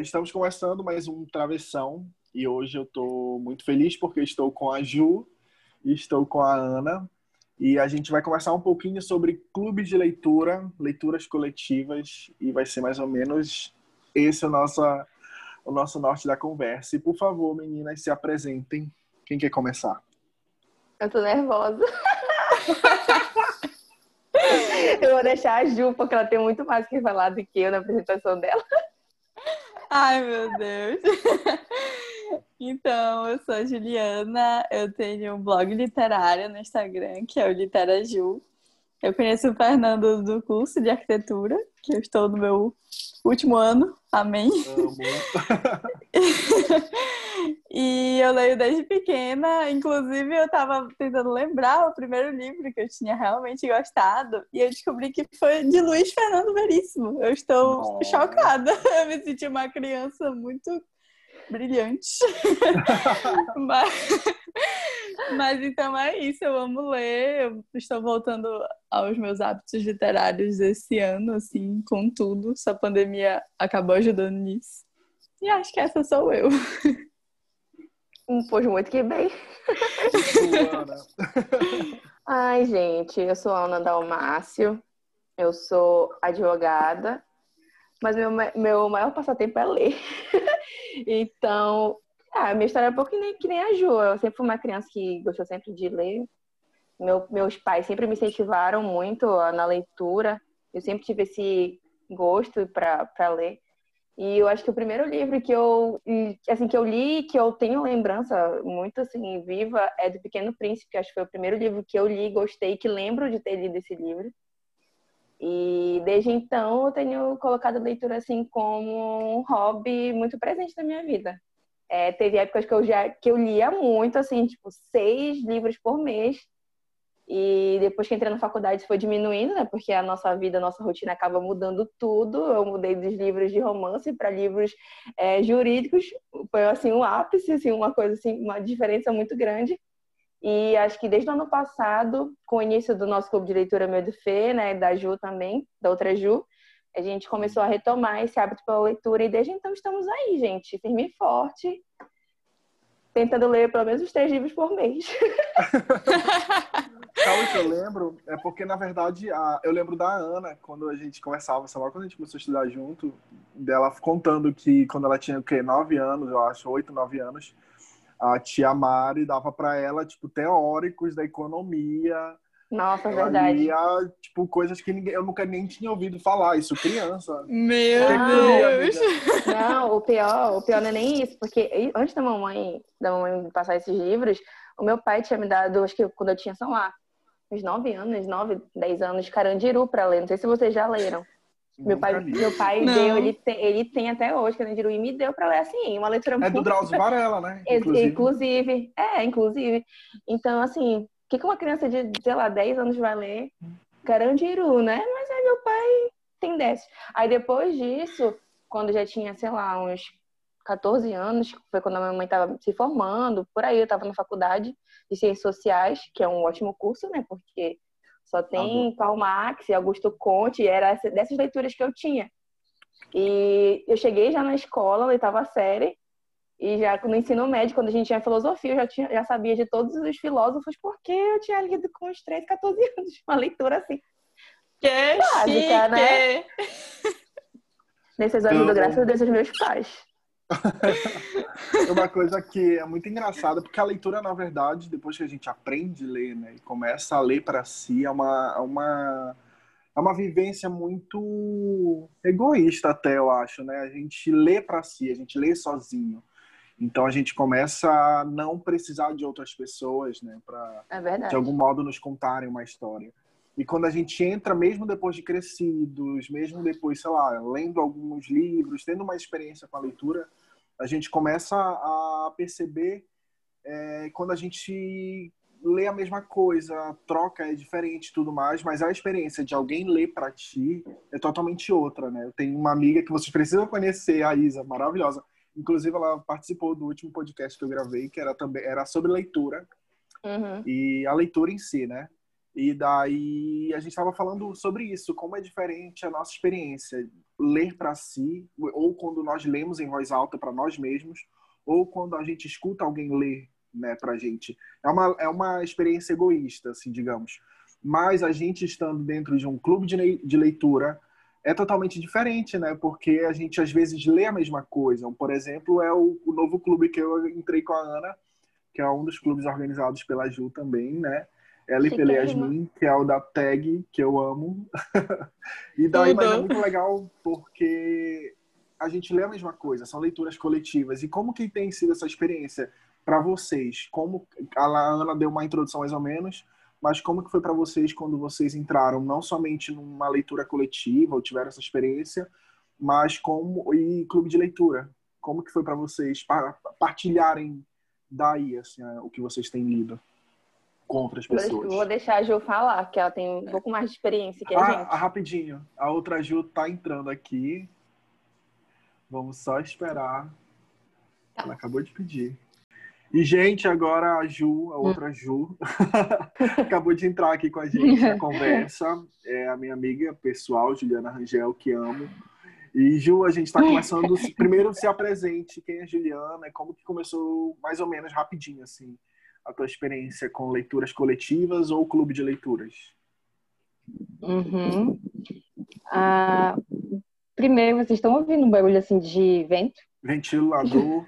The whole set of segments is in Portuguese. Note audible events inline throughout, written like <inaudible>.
Estamos começando mais um Travessão e hoje eu estou muito feliz porque estou com a Ju e estou com a Ana e a gente vai conversar um pouquinho sobre clubes de leitura, leituras coletivas e vai ser mais ou menos esse o nosso, o nosso norte da conversa. E por favor, meninas, se apresentem. Quem quer começar? Eu tô nervosa. <laughs> eu vou deixar a Ju, porque ela tem muito mais que falar do que eu na apresentação dela. Ai, meu Deus. <laughs> Então, eu sou a Juliana, eu tenho um blog literário no Instagram, que é o Literaju. Eu conheço o Fernando do curso de arquitetura, que eu estou no meu último ano, amém. <laughs> e eu leio desde pequena, inclusive eu estava tentando lembrar o primeiro livro que eu tinha realmente gostado, e eu descobri que foi de Luiz Fernando Veríssimo. Eu estou Nossa. chocada, <laughs> eu me senti uma criança muito brilhante. <laughs> mas, mas então é isso, eu amo ler, eu estou voltando aos meus hábitos literários esse ano, assim, com tudo. Essa pandemia acabou ajudando nisso. E acho que essa sou eu. <laughs> Um pois muito que bem. <laughs> Ai, gente, eu sou Ana Dalmácio, eu sou advogada, mas meu, meu maior passatempo é ler. <laughs> então, ah, minha história é um pouco que nem, que nem a. Eu sempre fui uma criança que gostou sempre de ler. Meu, meus pais sempre me incentivaram muito na leitura. Eu sempre tive esse gosto para ler. E eu acho que o primeiro livro que eu, assim, que eu li, que eu tenho lembrança muito assim viva, é do Pequeno Príncipe. Acho que foi o primeiro livro que eu li, gostei, que lembro de ter lido esse livro. E desde então eu tenho colocado a leitura assim como um hobby muito presente na minha vida. É, teve épocas que eu já que eu lia muito, assim, tipo, seis livros por mês. E depois que entrei na faculdade isso foi diminuindo, né? Porque a nossa vida, a nossa rotina acaba mudando tudo. Eu mudei dos livros de romance para livros é, jurídicos. Foi assim um ápice, assim, uma coisa assim, uma diferença muito grande. E acho que desde o ano passado, com o início do nosso clube de leitura Meu do Fê, né, da Ju também, da outra Ju, a gente começou a retomar esse hábito pela leitura e desde então estamos aí, gente, firme e forte, tentando ler pelo menos os três livros por mês. <laughs> Sabe que eu lembro? É porque, na verdade, a... eu lembro da Ana, quando a gente conversava, sei lá, quando a gente começou a estudar junto, dela contando que quando ela tinha, o quê, nove anos, eu acho, oito, nove anos, a tia Mari dava para ela, tipo, teóricos da economia. Nossa, ela verdade. Lia, tipo, coisas que ninguém, eu nunca nem tinha ouvido falar, isso criança. Meu Deus! Não, o pior, o pior não é nem isso, porque antes da mamãe, da mamãe passar esses livros, o meu pai tinha me dado, acho que quando eu tinha, sei lá, uns nove anos, nove, dez anos, Carandiru para ler. Não sei se vocês já leram. Meu pai, meu pai deu, ele tem, ele tem até hoje, Carandiru, e me deu para ler assim, uma leitura É do Drauzio Varela, né? Inclusive. inclusive. É, inclusive. Então, assim, o que, que uma criança de, sei lá, 10 anos vai ler? Carandiru, né? Mas aí meu pai tem 10. Aí depois disso, quando já tinha, sei lá, uns 14 anos, foi quando a minha mãe estava se formando, por aí eu estava na faculdade de Ciências Sociais, que é um ótimo curso, né? Porque só tem ah, Karl Marx e Augusto Conte, era dessas leituras que eu tinha. E eu cheguei já na escola, oitava série, e já no ensino médio, quando a gente tinha filosofia, eu já, tinha, já sabia de todos os filósofos, porque eu tinha lido com uns 13, 14 anos, uma leitura assim. Que básica, né? Nesses anos, graças a Deus, aos meus pais. <laughs> é uma coisa que é muito engraçada, porque a leitura, na verdade, depois que a gente aprende a ler, né, e começa a ler para si, é uma, é uma, é uma vivência muito egoísta, até eu acho, né? A gente lê para si, a gente lê sozinho. Então a gente começa a não precisar de outras pessoas, né, para é de algum modo nos contarem uma história. E quando a gente entra, mesmo depois de crescidos, mesmo depois, sei lá, lendo alguns livros, tendo uma experiência com a leitura, a gente começa a perceber é, quando a gente lê a mesma coisa, troca é diferente tudo mais, mas a experiência de alguém ler para ti é totalmente outra, né? Eu tenho uma amiga que vocês precisam conhecer, a Isa, maravilhosa. Inclusive, ela participou do último podcast que eu gravei, que era também era sobre leitura. Uhum. E a leitura em si, né? E daí a gente estava falando sobre isso, como é diferente a nossa experiência ler para si, ou quando nós lemos em voz alta para nós mesmos, ou quando a gente escuta alguém ler né, para a gente. É uma, é uma experiência egoísta, assim, digamos. Mas a gente estando dentro de um clube de, leitura é totalmente diferente, né? Porque a gente às vezes lê a mesma coisa. Por exemplo, é o, o novo clube que eu entrei com a Ana, que é um dos clubes organizados pela Ju também, né? Ela e pela Yasmin, que é o da Tag, que eu amo. <laughs> e daí, mas é muito legal porque a gente lê a mesma coisa, são leituras coletivas. E como que tem sido essa experiência para vocês? Como a Ana deu uma introdução mais ou menos, mas como que foi para vocês quando vocês entraram não somente numa leitura coletiva ou tiveram essa experiência, mas como e clube de leitura? Como que foi para vocês partilharem daí assim, o que vocês têm lido? Com outras pessoas. Vou deixar a Ju falar, que ela tem um pouco mais de experiência que a ah, gente. Ah, rapidinho. A outra Ju tá entrando aqui. Vamos só esperar. Tá. Ela acabou de pedir. E, gente, agora a Ju, a outra Ju, <laughs> acabou de entrar aqui com a gente na <laughs> conversa. É a minha amiga pessoal, Juliana Rangel, que amo. E, Ju, a gente está começando. <laughs> Primeiro, se apresente. Quem é Juliana? Como que começou, mais ou menos, rapidinho, assim a tua experiência com leituras coletivas ou clube de leituras? Uhum. Ah, primeiro, vocês estão ouvindo um barulho assim de vento? Ventilador,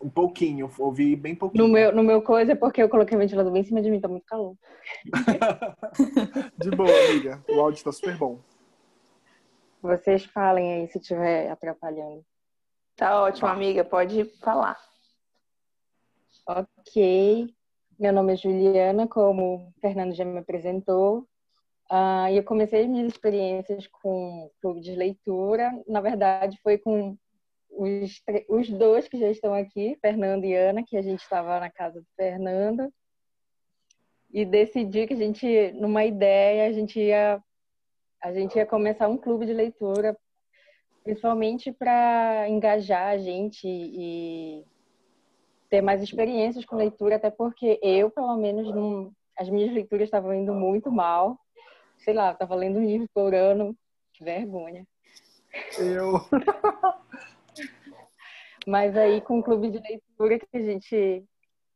um pouquinho, ouvi bem pouquinho. No meu, no meu coisa é porque eu coloquei o ventilador bem em cima de mim, tá muito calor. <laughs> de boa, amiga. O áudio está super bom. Vocês falem aí se estiver atrapalhando. Tá ótimo, amiga. Pode falar. Ok. Meu nome é Juliana, como o Fernando já me apresentou. Uh, eu comecei minhas experiências com clube de leitura. Na verdade, foi com os, os dois que já estão aqui, Fernando e Ana, que a gente estava na casa do Fernando. E decidi que a gente, numa ideia, a gente ia, a gente ia começar um clube de leitura, principalmente para engajar a gente e ter mais experiências com leitura, até porque eu, pelo menos, não, as minhas leituras estavam indo muito mal. Sei lá, estava lendo um livro por ano, que vergonha. Eu. <laughs> Mas aí com o clube de leitura que a gente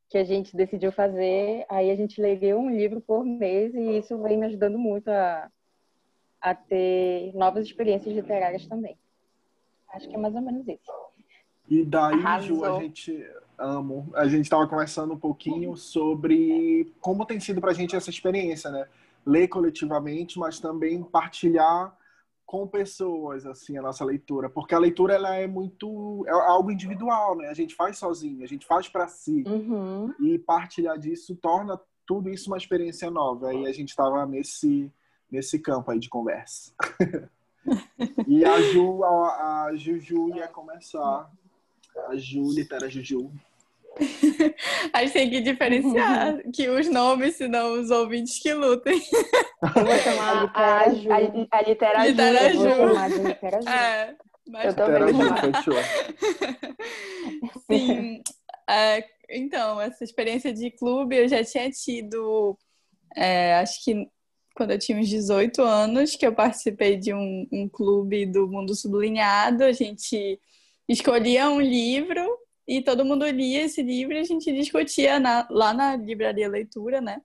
que a gente decidiu fazer, aí a gente leu um livro por mês e isso vem me ajudando muito a, a ter novas experiências literárias também. Acho que é mais ou menos isso. E daí, Ju, a gente amo. A gente estava conversando um pouquinho sobre como tem sido para a gente essa experiência, né? Ler coletivamente, mas também partilhar com pessoas assim a nossa leitura, porque a leitura ela é muito é algo individual, né? A gente faz sozinho, a gente faz para si uhum. e partilhar disso torna tudo isso uma experiência nova. E a gente estava nesse nesse campo aí de conversa. <laughs> e a Ju, a, a Juju ia começar a Ju, era Juju, <laughs> a gente tem que diferenciar <laughs> que os nomes, senão os ouvintes que lutem. Eu vou chamar <laughs> a, a, a, a Litera Ju. É, mas... Eu também vou Sim. É, então, essa experiência de clube eu já tinha tido, é, acho que quando eu tinha uns 18 anos, que eu participei de um, um clube do Mundo Sublinhado. A gente escolhia um livro e todo mundo lia esse livro e a gente discutia na, lá na livraria leitura, né?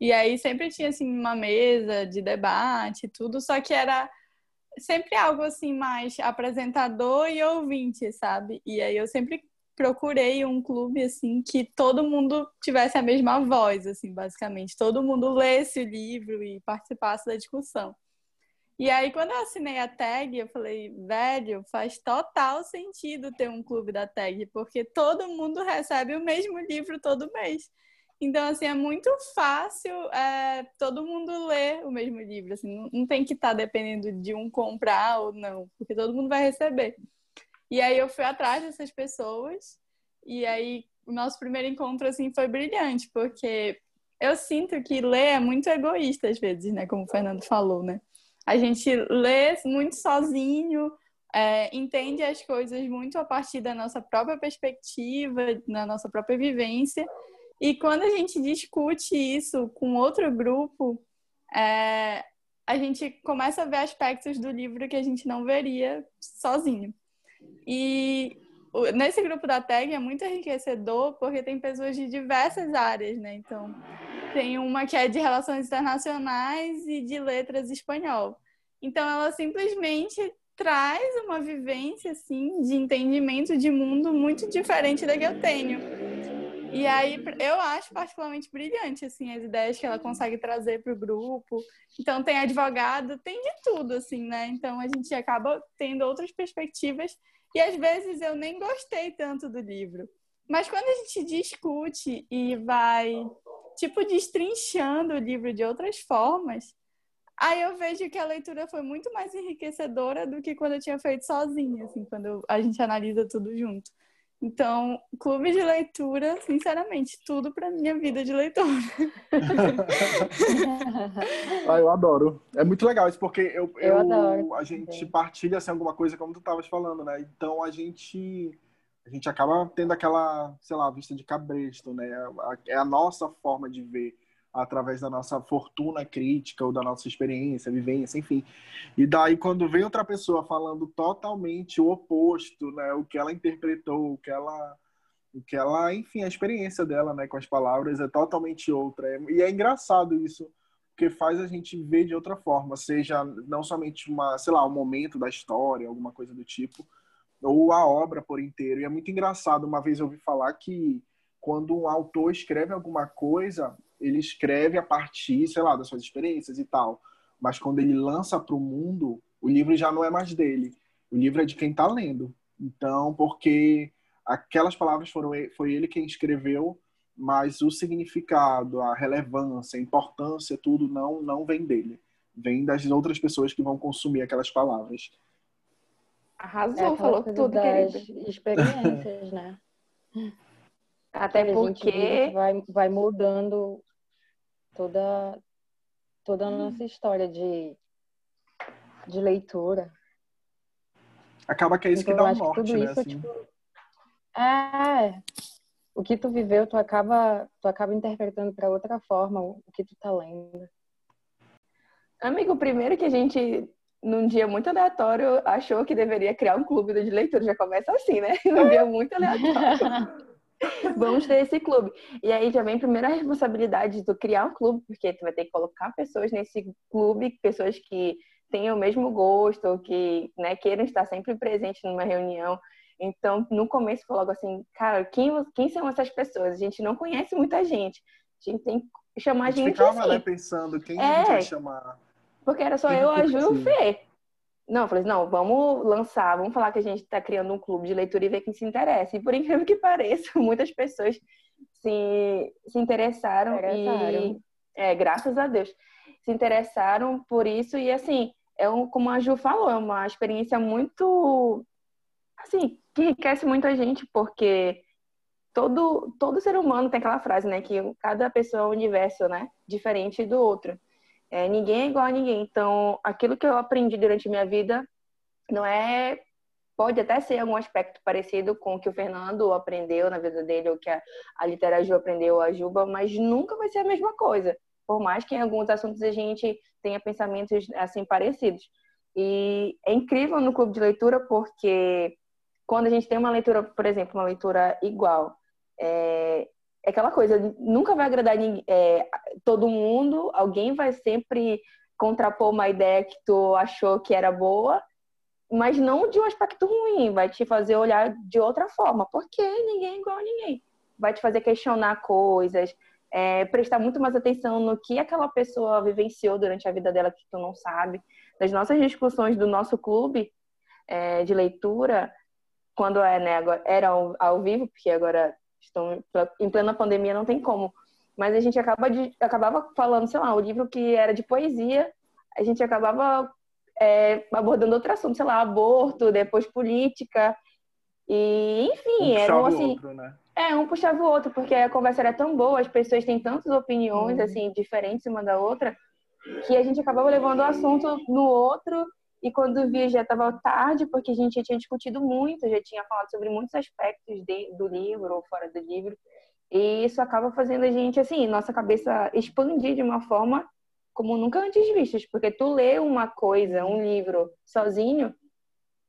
E aí sempre tinha assim uma mesa de debate, tudo, só que era sempre algo assim mais apresentador e ouvinte, sabe? E aí eu sempre procurei um clube assim que todo mundo tivesse a mesma voz, assim, basicamente, todo mundo lesse o livro e participasse da discussão. E aí, quando eu assinei a tag, eu falei, velho, faz total sentido ter um clube da tag, porque todo mundo recebe o mesmo livro todo mês. Então, assim, é muito fácil é, todo mundo ler o mesmo livro. Assim, não, não tem que estar tá dependendo de um comprar ou não, porque todo mundo vai receber. E aí eu fui atrás dessas pessoas, e aí o nosso primeiro encontro, assim, foi brilhante, porque eu sinto que ler é muito egoísta às vezes, né? Como o Fernando falou, né? A gente lê muito sozinho, é, entende as coisas muito a partir da nossa própria perspectiva, na nossa própria vivência. E quando a gente discute isso com outro grupo, é, a gente começa a ver aspectos do livro que a gente não veria sozinho. E nesse grupo da tag é muito enriquecedor porque tem pessoas de diversas áreas, né? Então, tem uma que é de relações internacionais e de letras espanhol. Então, ela simplesmente traz uma vivência assim de entendimento de mundo muito diferente da que eu tenho. E aí eu acho particularmente brilhante assim as ideias que ela consegue trazer para o grupo. Então tem advogado, tem de tudo assim, né? Então a gente acaba tendo outras perspectivas e às vezes eu nem gostei tanto do livro. Mas quando a gente discute e vai tipo destrinchando o livro de outras formas, aí eu vejo que a leitura foi muito mais enriquecedora do que quando eu tinha feito sozinha, assim, quando a gente analisa tudo junto. Então, clube de leitura, sinceramente, tudo para minha vida de leitora. <laughs> ah, eu adoro. É muito legal isso, porque eu, eu, eu adoro. a gente partilha assim, alguma coisa como tu estavas falando, né? Então a gente a gente acaba tendo aquela, sei lá, vista de cabresto, né? É a nossa forma de ver através da nossa fortuna crítica ou da nossa experiência, vivência, enfim. E daí quando vem outra pessoa falando totalmente o oposto, né, o que ela interpretou, o que ela o que ela, enfim, a experiência dela, né, com as palavras é totalmente outra. E é engraçado isso, porque faz a gente ver de outra forma, seja não somente uma, sei lá, um momento da história, alguma coisa do tipo, ou a obra por inteiro. E é muito engraçado, uma vez eu ouvi falar que quando um autor escreve alguma coisa, ele escreve a partir, sei lá, das suas experiências e tal. Mas quando ele lança para o mundo, o livro já não é mais dele. O livro é de quem está lendo. Então, porque aquelas palavras foram foi ele quem escreveu, mas o significado, a relevância, a importância, tudo não não vem dele. Vem das outras pessoas que vão consumir aquelas palavras. Arrasou, é falou tudo, das querido. experiências, né? Até porque vai, vai mudando toda, toda a nossa história de, de leitura. Acaba que é isso então, que dá um norte, né? Isso, assim. tipo, é, o que tu viveu, tu acaba, tu acaba interpretando para outra forma o que tu tá lendo. Amigo, primeiro que a gente, num dia muito aleatório, achou que deveria criar um clube de leitura. Já começa assim, né? <laughs> Um dia muito aleatório. <laughs> Vamos ter esse clube. E aí já vem a primeira responsabilidade do criar um clube, porque tu vai ter que colocar pessoas nesse clube, pessoas que tenham o mesmo gosto, que né, queiram estar sempre presentes numa reunião. Então, no começo foi logo assim, cara, quem, quem são essas pessoas? A gente não conhece muita gente. A gente tem que chamar a gente. A gente ficava, assim. né, pensando quem é, a gente vai chamar. Porque era só eu, a Ju e o Fê. Não, eu falei, assim, não, vamos lançar, vamos falar que a gente está criando um clube de leitura e ver quem se interessa. E por incrível que <laughs> pareça, muitas pessoas se, se interessaram, e é, graças a Deus, se interessaram por isso e assim, é um, como a Ju falou, é uma experiência muito assim, que enriquece muito a gente, porque todo, todo ser humano tem aquela frase, né, que cada pessoa é um universo, né, diferente do outro. É, ninguém é igual a ninguém. Então, aquilo que eu aprendi durante a minha vida não é. Pode até ser algum aspecto parecido com o que o Fernando aprendeu na vida dele, ou que a, a Literaju aprendeu, a Juba, mas nunca vai ser a mesma coisa. Por mais que em alguns assuntos a gente tenha pensamentos assim parecidos. E é incrível no clube de leitura porque quando a gente tem uma leitura, por exemplo, uma leitura igual, é, é aquela coisa, nunca vai agradar é, todo mundo, alguém vai sempre contrapor uma ideia que tu achou que era boa, mas não de um aspecto ruim, vai te fazer olhar de outra forma, porque ninguém é igual a ninguém. Vai te fazer questionar coisas, é, prestar muito mais atenção no que aquela pessoa vivenciou durante a vida dela que tu não sabe. Nas nossas discussões do nosso clube é, de leitura, quando é, né, agora, era ao, ao vivo, porque agora estão em plena pandemia, não tem como. Mas a gente acaba de, acabava falando, sei lá, o livro que era de poesia, a gente acabava é, abordando outro assunto, sei lá, aborto, depois política. E, enfim, um era assim. Outro, né? É, um puxava o outro, porque a conversa era tão boa, as pessoas têm tantas opiniões, uhum. assim, diferentes uma da outra, que a gente acabava levando o assunto no outro e quando vi já estava tarde, porque a gente já tinha discutido muito, já tinha falado sobre muitos aspectos de, do livro ou fora do livro. E isso acaba fazendo a gente, assim, nossa cabeça expandir de uma forma como nunca antes vistas, porque tu lê uma coisa, um livro sozinho,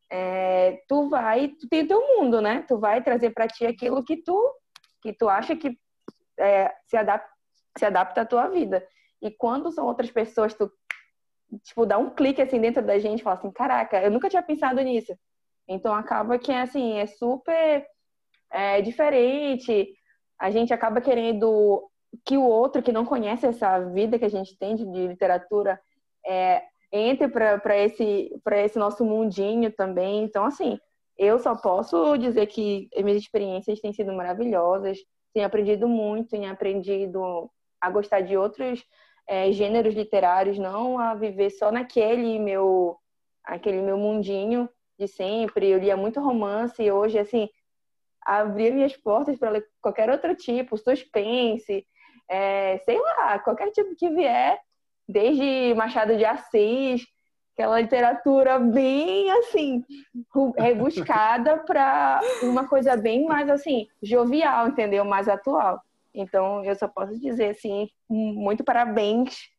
é, tu vai, tu tem o teu mundo, né? Tu vai trazer para ti aquilo que tu que tu acha que é, se adapta se adapta à tua vida. E quando são outras pessoas, tu tipo dá um clique assim dentro da gente, fala assim, caraca, eu nunca tinha pensado nisso. Então acaba que assim é super é, diferente. A gente acaba querendo que o outro que não conhece essa vida que a gente tem de, literatura é, entre para esse, esse nosso mundinho também. Então, assim, eu só posso dizer que minhas experiências têm sido maravilhosas, tenho aprendido muito, tenho aprendido a gostar de outros é, gêneros literários, não a viver só naquele meu, aquele meu mundinho de sempre. Eu lia muito romance e hoje, assim, abrir minhas portas para qualquer outro tipo, suspense, é, sei lá, qualquer tipo que vier, desde Machado de Assis, aquela literatura bem assim, rebuscada <laughs> para uma coisa bem mais assim, jovial, entendeu? Mais atual. Então, eu só posso dizer assim, muito parabéns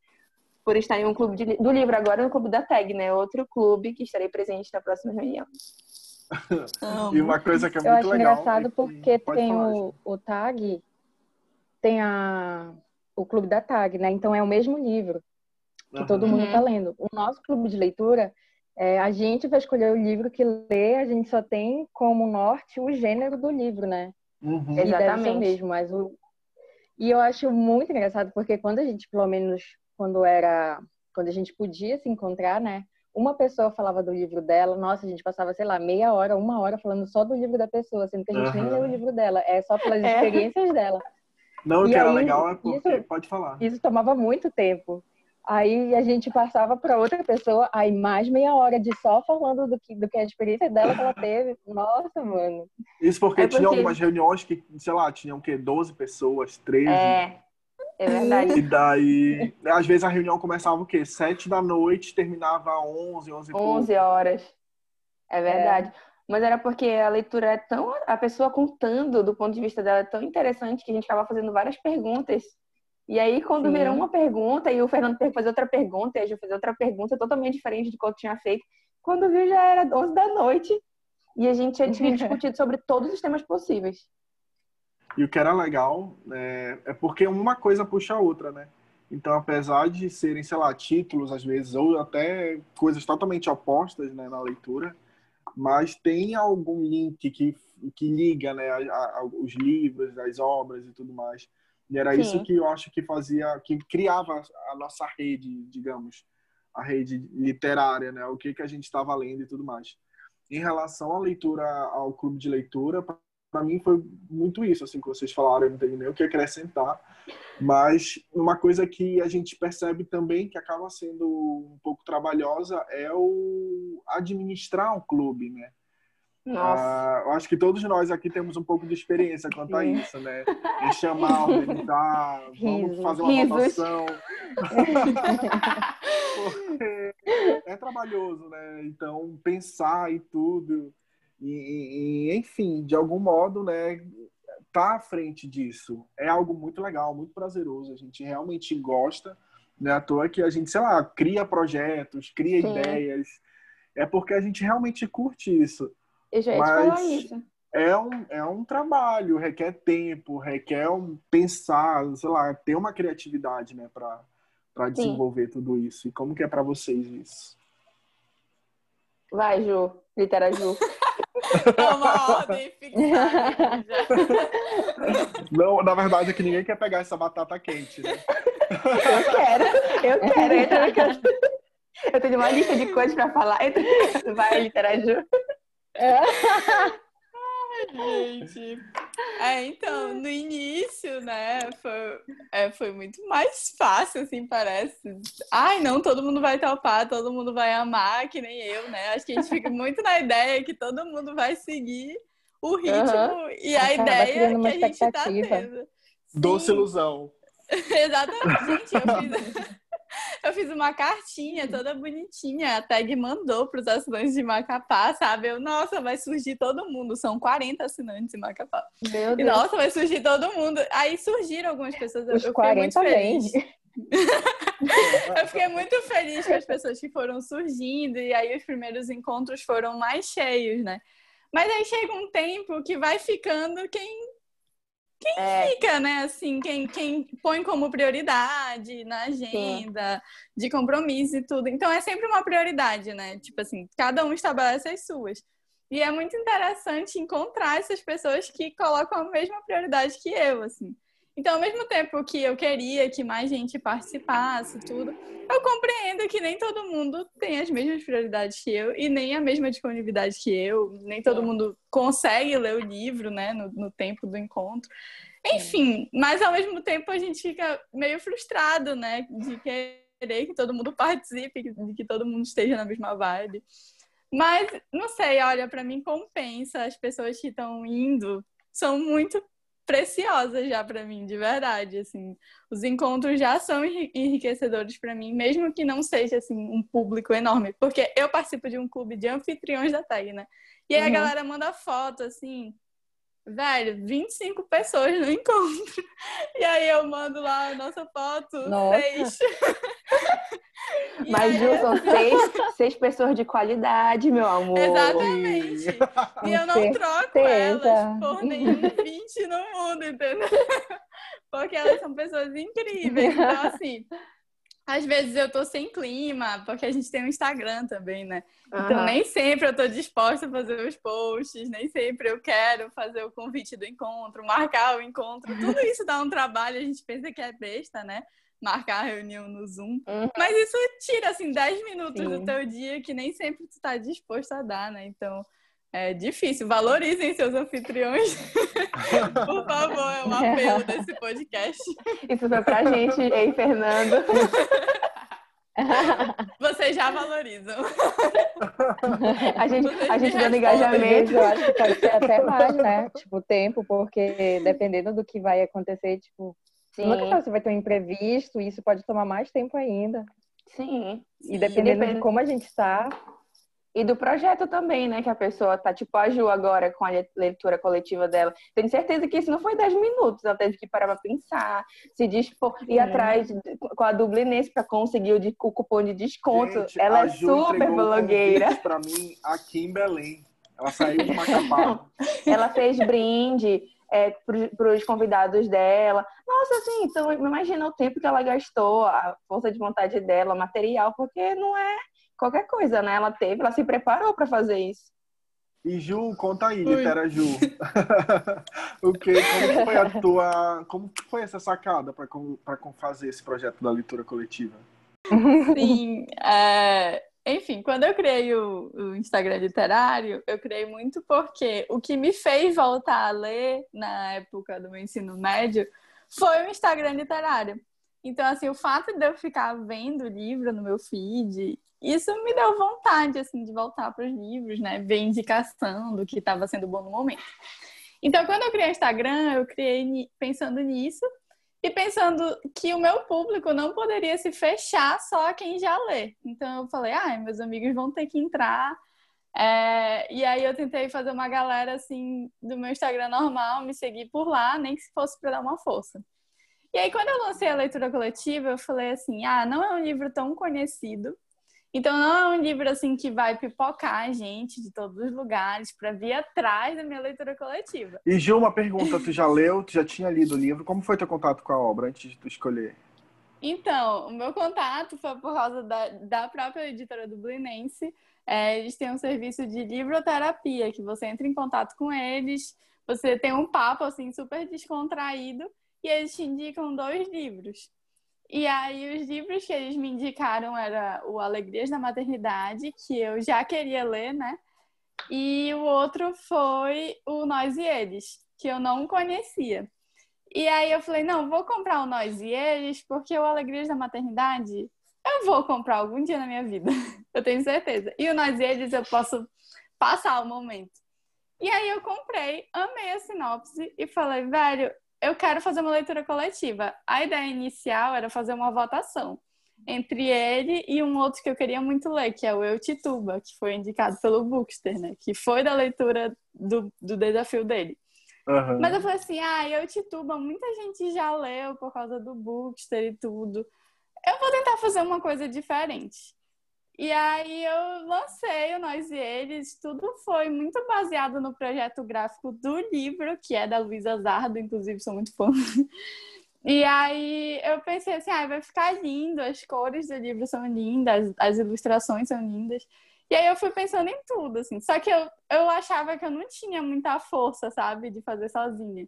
por estar em um clube de, do livro agora no clube da Tag, né? Outro clube que estarei presente na próxima reunião. E uma coisa que é muito legal. Eu acho legal engraçado é porque tem o, o tag, tem a, o clube da tag, né? Então é o mesmo livro que uhum. todo mundo está lendo. O nosso clube de leitura, é, a gente vai escolher o livro que lê, a gente só tem como norte o gênero do livro, né? Uhum. Exatamente. mesmo, mas o... E eu acho muito engraçado, porque quando a gente, pelo menos, quando era... Quando a gente podia se encontrar, né? Uma pessoa falava do livro dela, nossa, a gente passava, sei lá, meia hora, uma hora falando só do livro da pessoa, sendo que a gente uhum. nem leu o livro dela, é só pelas é. experiências dela. Não, o que era legal é porque. Isso, pode falar. Isso tomava muito tempo. Aí a gente passava para outra pessoa, aí mais meia hora de só falando do que, do que a experiência dela que ela teve. Nossa, mano. Isso porque, é porque... tinha algumas reuniões que, sei lá, tinham o quê? 12 pessoas, 13. É, é verdade. E daí, às vezes a reunião começava o quê? 7 da noite, terminava 11, 11 e 11 pouco. horas. É verdade. É. Mas era porque a leitura é tão. A pessoa contando do ponto de vista dela é tão interessante que a gente acaba fazendo várias perguntas. E aí, quando Sim. virou uma pergunta, e o Fernando teve que fazer outra pergunta, e a gente fazer outra pergunta totalmente diferente do que eu tinha feito, quando viu já era 11 da noite e a gente já tinha <laughs> discutido sobre todos os temas possíveis. E o que era legal é, é porque uma coisa puxa a outra, né? Então, apesar de serem, sei lá, títulos às vezes, ou até coisas totalmente opostas né, na leitura, mas tem algum link que, que liga né, a, a, os livros, as obras e tudo mais. E era Sim. isso que eu acho que fazia, que criava a nossa rede, digamos, a rede literária, né? O que, que a gente estava lendo e tudo mais. Em relação à leitura, ao clube de leitura, para mim foi muito isso, assim, que vocês falaram, eu não tenho nem o que acrescentar. Mas uma coisa que a gente percebe também que acaba sendo um pouco trabalhosa é o administrar um clube, né? Nossa. Ah, eu acho que todos nós aqui temos um pouco de experiência quanto a isso, né? Em chamar, organizar, vamos fazer uma Risos. votação. <laughs> Porque é trabalhoso, né? Então, pensar e tudo. E, e, enfim, de algum modo, né? Tá à frente disso. É algo muito legal, muito prazeroso. A gente realmente gosta. Né? À toa que a gente, sei lá, cria projetos, cria Sim. ideias. É porque a gente realmente curte isso. Eu já ia Mas te falar isso. É um, é um trabalho, requer tempo, requer um pensar, sei lá, ter uma criatividade, né, para desenvolver tudo isso. E como que é para vocês isso? Vai, Ju, litera Ju. <laughs> É uma ordem fixada. Não, na verdade é que ninguém quer pegar essa batata quente, né? Eu quero, eu quero. Eu tenho uma lista de coisas para falar. Vai, litera Ju. É. Gente. É, então, no início, né, foi, é, foi muito mais fácil, assim, parece. Ai, não, todo mundo vai topar, todo mundo vai amar, que nem eu, né? Acho que a gente fica muito na ideia que todo mundo vai seguir o ritmo uhum. e a ideia que a gente tá tendo. Doce ilusão. <laughs> Exatamente, gente, eu fiz... <laughs> eu fiz uma cartinha toda bonitinha. A tag mandou para os assinantes de Macapá, sabe? Eu, nossa, vai surgir todo mundo. São 40 assinantes de Macapá. Meu Deus. E, nossa, vai surgir todo mundo. Aí surgiram algumas pessoas. Os eu 40 feliz. <laughs> eu fiquei muito feliz com as pessoas que foram surgindo. E aí os primeiros encontros foram mais cheios, né? Mas aí chega um tempo que vai ficando quem quem é. fica, né? Assim, quem, quem põe como prioridade na agenda, Sim. de compromisso e tudo. Então é sempre uma prioridade, né? Tipo assim, cada um estabelece as suas. E é muito interessante encontrar essas pessoas que colocam a mesma prioridade que eu, assim. Então, ao mesmo tempo que eu queria que mais gente participasse, tudo, eu compreendo que nem todo mundo tem as mesmas prioridades que eu e nem a mesma disponibilidade que eu, nem todo mundo consegue ler o livro, né, no, no tempo do encontro. Enfim, mas ao mesmo tempo a gente fica meio frustrado, né, de querer que todo mundo <laughs> participe, de que todo mundo esteja na mesma vibe. Mas, não sei, olha, para mim compensa as pessoas que estão indo são muito preciosas já para mim, de verdade, assim. Os encontros já são enriquecedores para mim, mesmo que não seja assim um público enorme, porque eu participo de um clube de anfitriões da TAG, né? E aí uhum. a galera manda foto assim, velho, 25 pessoas no encontro. E aí eu mando lá a nossa foto, nossa. seis. <laughs> Mas, Ju, são seis, seis pessoas de qualidade, meu amor. Exatamente. E eu não troco elas por nenhum 20 no mundo, entendeu? <laughs> Porque elas são pessoas incríveis. Então, assim, às vezes eu tô sem clima, porque a gente tem um Instagram também, né? Uhum. Então nem sempre eu tô disposta a fazer os posts, nem sempre eu quero fazer o convite do encontro, marcar o encontro. Tudo isso dá um trabalho, a gente pensa que é besta, né? Marcar a reunião no Zoom. Uhum. Mas isso tira, assim, 10 minutos Sim. do teu dia que nem sempre tu tá disposto a dar, né? Então, é difícil. Valorizem seus anfitriões. <laughs> Por favor, é um apelo desse podcast. Isso foi pra gente, hein, Fernando? <laughs> Vocês já valorizam. A gente, a gente dando engajamento. Eu acho que pode ser até mais, né? Tipo, tempo, porque dependendo do que vai acontecer, tipo, Sim. nunca você vai ter um imprevisto, e isso pode tomar mais tempo ainda. Sim. E dependendo de como a gente está, e do projeto também, né? Que a pessoa tá, tipo, a Ju agora com a leitura coletiva dela. Tenho certeza que isso não foi 10 minutos. Ela teve que parar pra pensar, se dispor, ir atrás com a Dublinense para conseguir o, de, o, cupom de desconto. Gente, ela é super blogueira. Um para mim aqui em Belém. Ela saiu de Macapá. <laughs> ela fez brinde. É, para os convidados dela. Nossa, assim, então imagina o tempo que ela gastou, a força de vontade dela, o material, porque não é qualquer coisa, né? Ela teve, ela se preparou para fazer isso. E Ju, conta aí, Litera Ju. <laughs> o que, como foi a tua, como foi essa sacada para fazer esse projeto da leitura coletiva? Sim, é, enfim, quando eu criei o, o, Instagram literário, eu criei muito porque o que me fez voltar a ler na época do meu ensino médio foi o Instagram literário. Então, assim, o fato de eu ficar vendo livro no meu feed isso me deu vontade, assim, de voltar para os livros, né? Ver indicação do que estava sendo bom no momento. Então, quando eu criei o Instagram, eu criei pensando nisso e pensando que o meu público não poderia se fechar só a quem já lê. Então, eu falei, ah, meus amigos vão ter que entrar. É... E aí, eu tentei fazer uma galera, assim, do meu Instagram normal, me seguir por lá, nem que se fosse para dar uma força. E aí, quando eu lancei a leitura coletiva, eu falei assim: ah, não é um livro tão conhecido, então não é um livro assim que vai pipocar a gente de todos os lugares para vir atrás da minha leitura coletiva. E Gil, uma pergunta, tu já leu, tu já tinha lido o livro, como foi teu contato com a obra antes de tu escolher? Então, o meu contato foi por causa da, da própria editora do Blinense. É, eles têm um serviço de livroterapia, que você entra em contato com eles, você tem um papo assim super descontraído e eles te indicam dois livros. E aí os livros que eles me indicaram era o Alegrias da Maternidade, que eu já queria ler, né? E o outro foi o Nós e Eles, que eu não conhecia. E aí eu falei, não, vou comprar o Nós e Eles, porque o Alegrias da Maternidade eu vou comprar algum dia na minha vida. <laughs> eu tenho certeza. E o Nós e Eles eu posso passar o momento. E aí eu comprei, amei a sinopse e falei, velho, eu quero fazer uma leitura coletiva. A ideia inicial era fazer uma votação. entre ele e um outro que eu queria muito ler, que é o Eu Tituba, que foi indicado pelo Bookster, né? Que foi da leitura do, do desafio dele. Uhum. Mas eu falei assim, ah, Eu Tituba, muita gente já leu por causa do Bookster e tudo. Eu vou tentar fazer uma coisa diferente. E aí eu lancei o Nós e Eles, tudo foi muito baseado no projeto gráfico do livro, que é da Luísa Zardo, inclusive sou muito fã. <laughs> E aí eu pensei assim, ah, vai ficar lindo, as cores do livro são lindas, as ilustrações são lindas. E aí eu fui pensando em tudo, assim. Só que eu, eu achava que eu não tinha muita força, sabe, de fazer sozinha.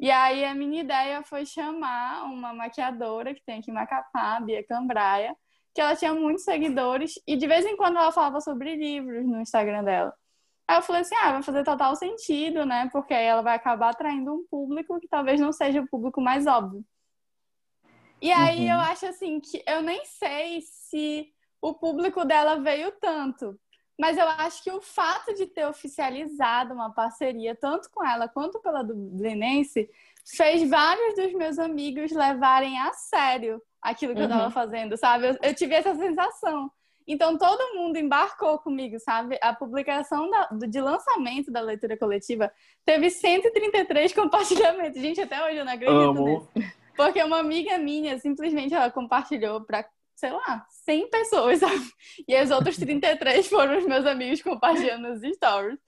E aí a minha ideia foi chamar uma maquiadora que tem aqui em Macapá, Bia Cambraia, que ela tinha muitos seguidores e de vez em quando ela falava sobre livros no Instagram dela. Aí eu falei assim, ah, vai fazer total sentido, né? Porque aí ela vai acabar atraindo um público que talvez não seja o público mais óbvio. E aí uhum. eu acho assim que eu nem sei se o público dela veio tanto. Mas eu acho que o fato de ter oficializado uma parceria, tanto com ela quanto pela Dublinense, fez vários dos meus amigos levarem a sério aquilo que uhum. eu estava fazendo, sabe? Eu, eu, tive essa sensação. Então todo mundo embarcou comigo, sabe? A publicação da, de lançamento da leitura coletiva teve 133 <laughs> compartilhamentos. Gente, até hoje eu não acredito Amo. nisso. Porque uma amiga minha simplesmente ela compartilhou para, sei lá, 100 pessoas, sabe? E os outros 33 foram os meus amigos compartilhando os stories.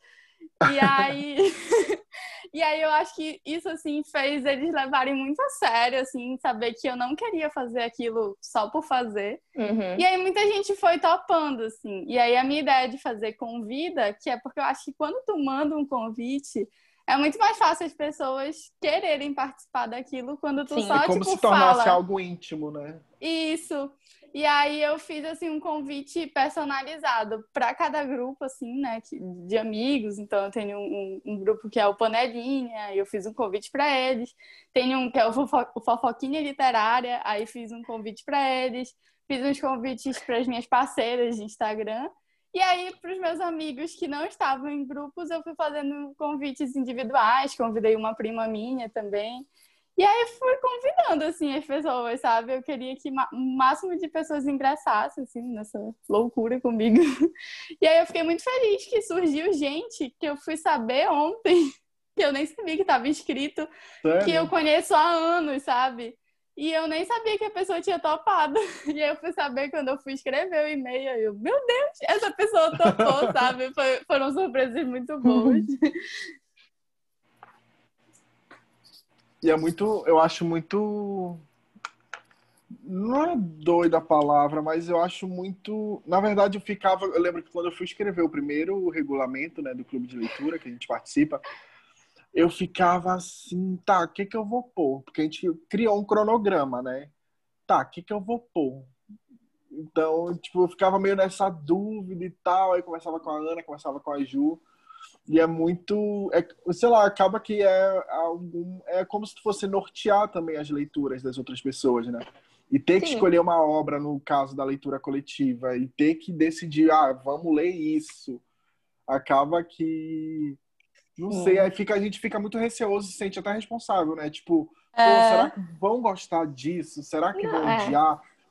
E aí, <laughs> e aí eu acho que isso assim fez eles levarem muito a sério, assim, saber que eu não queria fazer aquilo só por fazer. Uhum. E aí muita gente foi topando, assim. E aí a minha ideia de fazer convida, que é porque eu acho que quando tu manda um convite, é muito mais fácil as pessoas quererem participar daquilo quando tu Sim, só, é como tipo, se tornasse fala. algo íntimo, né? Isso. E aí eu fiz assim um convite personalizado para cada grupo, assim, né, de amigos. Então eu tenho um, um grupo que é o Panelinha, e eu fiz um convite para eles. Tenho um que é o, Fofo o Fofoquinha Literária, aí fiz um convite para eles. Fiz uns convites para as minhas parceiras de Instagram. E aí, para os meus amigos que não estavam em grupos, eu fui fazendo convites individuais, convidei uma prima minha também. E aí fui convidando, assim, as pessoas, sabe? Eu queria que o máximo de pessoas ingressassem, assim, nessa loucura comigo. <laughs> E aí eu fiquei muito feliz que surgiu gente que eu fui saber ontem, <laughs> que eu nem sabia que estava inscrito, Sério? que eu conheço há anos, sabe? E eu nem sabia que a pessoa tinha topado. <laughs> E aí eu fui saber quando eu fui escrever o e-mail. Eu, meu Deus, essa pessoa topou, sabe? Foi, foram surpresas muito boas. E é muito, eu acho muito. Não é doida a palavra, mas eu acho muito. Na verdade, eu ficava. Eu lembro que quando eu fui escrever o primeiro regulamento né, do clube de leitura que a gente participa, eu ficava assim, tá, o que, que eu vou pôr? Porque a gente criou um cronograma, né? Tá, o que, que eu vou pôr? Então, tipo, eu ficava meio nessa dúvida e tal. Aí começava com a Ana, começava com a Ju. E é muito. É, sei lá, acaba que é algum. É como se fosse nortear também as leituras das outras pessoas, né? E ter que Sim. escolher uma obra, no caso da leitura coletiva, e ter que decidir, ah, vamos ler isso. Acaba que. Não sei, aí fica, a gente fica muito receoso e se sente até responsável, né? Tipo, é... será que vão gostar disso? Será que não, vão é.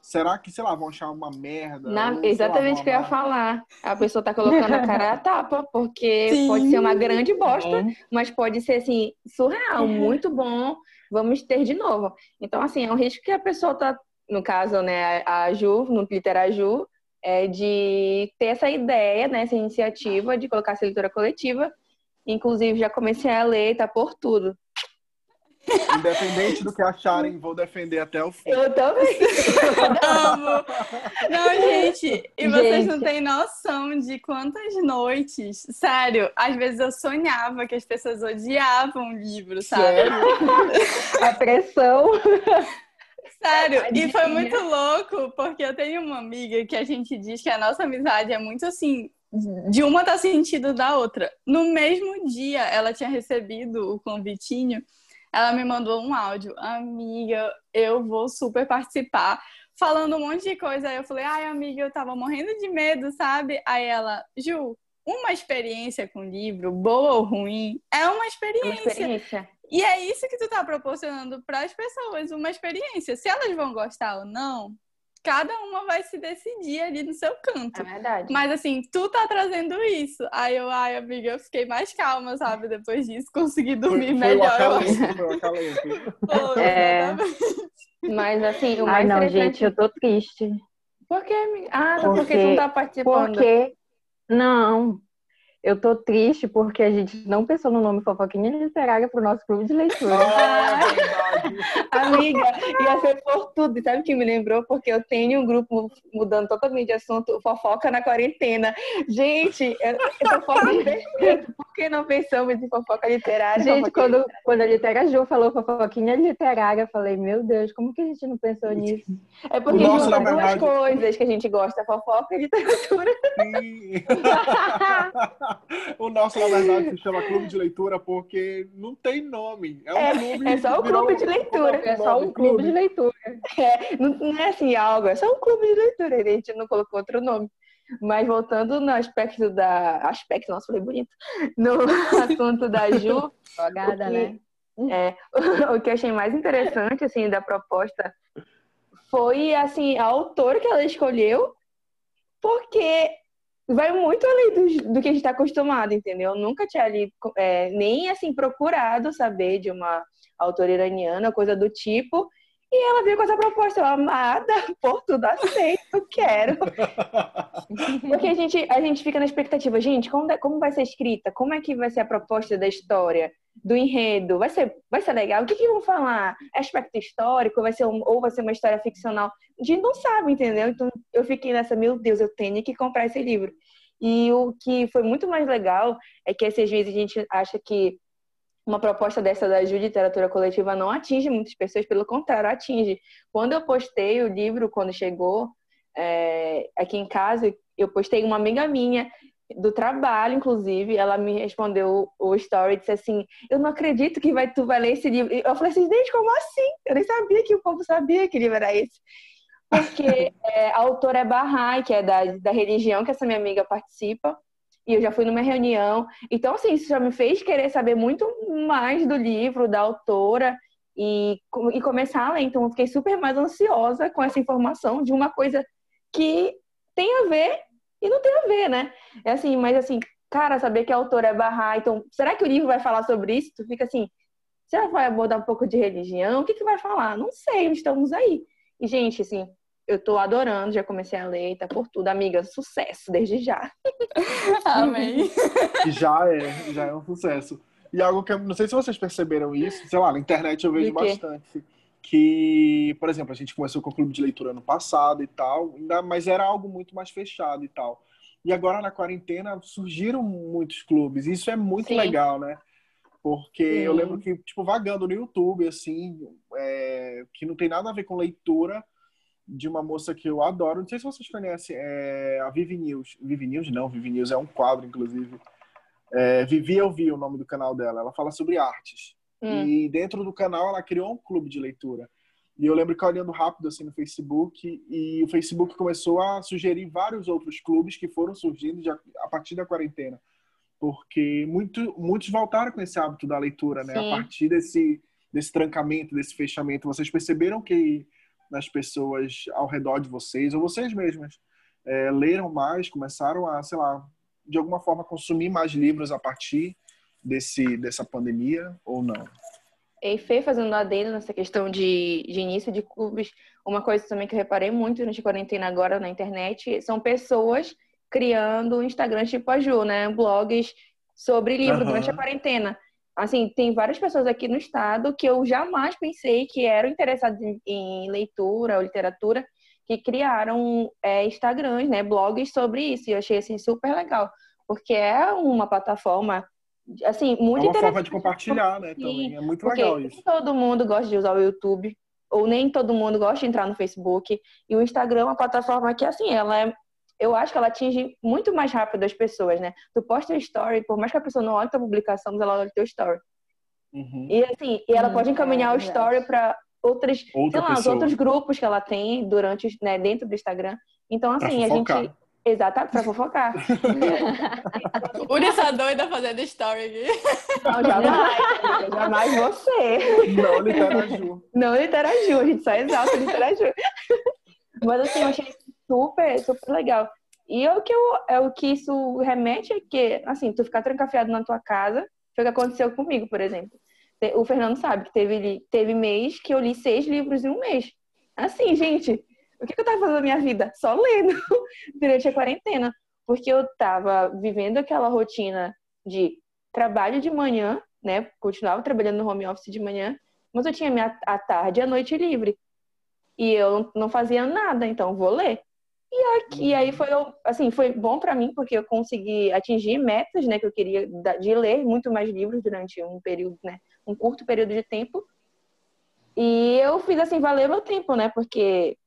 Será que, sei lá, vão achar uma merda? Na, ou, exatamente o que eu ia falar. A pessoa tá colocando a cara a <laughs> tapa, porque Sim. pode ser uma grande bosta, mas pode ser, assim, surreal, <laughs> muito bom, vamos ter de novo. Então, assim, é um risco que a pessoa tá, no caso, né, a Ju, no Ju, é de ter essa ideia, né, essa iniciativa de colocar essa leitura coletiva. Inclusive, já comecei a ler, tá por tudo. Independente do que acharem, vou defender até o fim. Eu também. Amo. Não, gente, e vocês não têm noção de quantas noites, sério, às vezes eu sonhava que as pessoas odiavam o livro, sabe? Sério? <laughs> A pressão. Sério, e foi muito louco, porque eu tenho uma amiga que a gente diz que a nossa amizade é muito assim, de uma tá sentido da outra. No mesmo dia, ela tinha recebido o convitinho ela me mandou um áudio, amiga, eu vou super participar, falando um monte de coisa. Aí eu falei, ai, amiga, eu tava morrendo de medo, sabe? Aí ela, Ju, uma experiência com livro, boa ou ruim, é uma experiência. Uma experiência. E é isso que tu tá proporcionando para as pessoas, uma experiência. Se elas vão gostar ou não, cada uma vai se decidir ali no seu canto. É verdade. Mas assim, tu tá trazendo isso. Aí eu, ai, amiga, eu fiquei mais calma, sabe? Depois disso, consegui dormir foi, melhor. Foi eu o acalento, <laughs> foi É. Mas assim, o Ai, mais não, interessante... gente, eu tô triste. Por quê, amiga? Ah, tá, porque Porque- tu não tá participando. Porque. Não. Eu tô triste porque a gente não pensou no nome Fofoquinha Literária pro nosso clube de leitura. Ah, <laughs> é verdade. Amiga, ia ser por tudo. E sabe o que me lembrou? Porque eu tenho um grupo mudando totalmente de assunto, fofoca na quarentena. Gente, eu, eu perfeito. Por que não pensamos em fofoca literária? Gente, Fofoca quando, quando a Litera Ju falou Fofoquinha Literária, eu falei, meu Deus, como que a gente não pensou nisso? É porque O nosso, junta duas verdade- coisas que a gente gosta, fofoca e literatura. Sim. <laughs> <laughs> o nosso, na verdade, se chama Clube de Leitura porque não tem nome. É um É, clube. é só o clube de leitura. É só um clube de leitura. É, não, não é assim algo, é só um clube de leitura. A gente não colocou outro nome. Mas voltando no aspecto da. Aspecto, nossa, falei bonito. No <laughs> assunto da Ju, Jogada, O que- né? É, <laughs> o que eu achei mais interessante, assim, da proposta foi, assim, a autora que ela escolheu, porque vai muito além do, do que a gente está acostumado, entendeu? Eu nunca tinha lido, é, nem, assim, procurado saber de uma autora iraniana, coisa do tipo, e ela veio com essa proposta, eu, amada, por tudo aceito, quero. <laughs> Porque a gente, a gente fica na expectativa, gente, como, como vai ser escrita? Como é que vai ser a proposta da história? do enredo, vai ser, vai ser legal? O que, que vão falar? É aspecto histórico? Vai ser um, ou vai ser uma história ficcional? A gente não sabe, entendeu? Então eu fiquei nessa, meu Deus, eu tenho que comprar esse livro. E o que foi muito mais legal é que às vezes a gente acha que uma proposta dessa da Ju Literatura Coletiva não atinge muitas pessoas, pelo contrário, atinge. Quando eu postei o livro, quando chegou é, aqui em casa, eu postei uma amiga minha do trabalho, inclusive, ela me respondeu o story e disse assim: Eu não acredito que vai, tu vai ler esse livro. Eu falei assim, gente, como assim? Eu nem sabia que o povo sabia que livro era esse. Porque <laughs> é, a autora é Bahá'í, que é da, da religião que essa minha amiga participa, e eu já fui numa reunião. Então, assim, isso já me fez querer saber muito mais do livro, da autora, e, e começar a ler. Então, eu fiquei super mais ansiosa com essa informação de uma coisa que tem a ver e não tem a ver, né? É assim, mas assim, cara, saber que a autora é Barra, então, será que o livro vai falar sobre isso? Tu fica assim, será que vai abordar um pouco de religião? O que que vai falar? Não sei, estamos aí. E, gente, assim, eu tô adorando, já comecei a ler, tá por tudo. Amiga, sucesso, desde já. <laughs> Amém. já é, já é um sucesso. E algo que eu não sei se vocês perceberam isso, sei lá, na internet eu vejo bastante. Que, por exemplo, a gente começou com o clube de leitura ano passado e tal, ainda, mas era algo muito mais fechado e tal. E agora na quarentena surgiram muitos clubes, e isso é muito Sim. legal, né? Porque eu Sim. lembro que, tipo, vagando no YouTube, assim, é, que não tem nada a ver com leitura, de uma moça que eu adoro. Não sei se vocês conhecem, é a Vivi News. Vivi News não, Vivi News é um quadro, inclusive. É, Vivi Eu Vi, o nome do canal dela. Ela fala sobre artes. Hum. E dentro do canal ela criou um clube de leitura. E eu lembro que olhando rápido assim no Facebook, e o Facebook começou a sugerir vários outros clubes que foram surgindo já a partir da quarentena. Porque muito, muitos voltaram com esse hábito da leitura, né? Sim. A partir desse, desse trancamento, desse fechamento. Vocês perceberam que nas pessoas ao redor de vocês, ou vocês mesmas, é, leram mais, começaram a, sei lá, de alguma forma consumir mais livros a partir desse, dessa pandemia ou não? E Fê, fazendo adendo nessa questão de, de início de clubes, uma coisa também que eu reparei muito durante a quarentena agora na internet são pessoas criando Instagrams tipo a Ju, né? Blogs sobre livro Aham. durante a quarentena. Assim, tem várias pessoas aqui no estado que eu jamais pensei que eram interessadas em, em leitura ou literatura, que criaram é, Instagrams, né? Blogs sobre isso. E eu achei, assim, super legal. Porque é uma plataforma, assim, É muito uma interessante. forma de compartilhar, né? Também é muito Porque legal nem isso. todo mundo gosta de usar o YouTube, ou nem todo mundo gosta de entrar no Facebook. E o Instagram é uma plataforma que, assim, ela é. Eu acho que ela atinge muito mais rápido as pessoas, né? Tu posta story, por mais que a pessoa não olhe tua publicação, mas ela olha teu story. Uhum. E assim, e ela Hum, pode encaminhar é o story para outras, Outra sei lá, os outros grupos que ela tem durante, né, dentro do Instagram. Então, Pra assim, a gente. Exato, pra fofocar. <laughs> Uri essa doida fazendo story aqui. Não, jamais. jamais você. Não, Literaju. Não Literaju, a gente só exalta Literaju. Mas assim, eu achei super, super legal. E é o que, eu, é o que isso remete é que, assim, tu ficar trancafiado na tua casa, foi o que aconteceu comigo, por exemplo. O Fernando sabe que teve, teve mês que eu li seis livros em um mês. Assim, gente, o que eu tava fazendo na minha vida? Só lendo <laughs> durante a quarentena. Porque eu tava vivendo aquela rotina de trabalho de manhã, né? Continuava trabalhando no home office de manhã, mas eu tinha minha, a tarde e a noite livre. E eu não fazia nada, então vou ler. E, aqui, aí foi assim, foi bom para mim porque eu consegui atingir metas, né, que eu queria de ler muito mais livros durante um período, né, um curto período de tempo. E eu fiz assim valer meu tempo, né, porque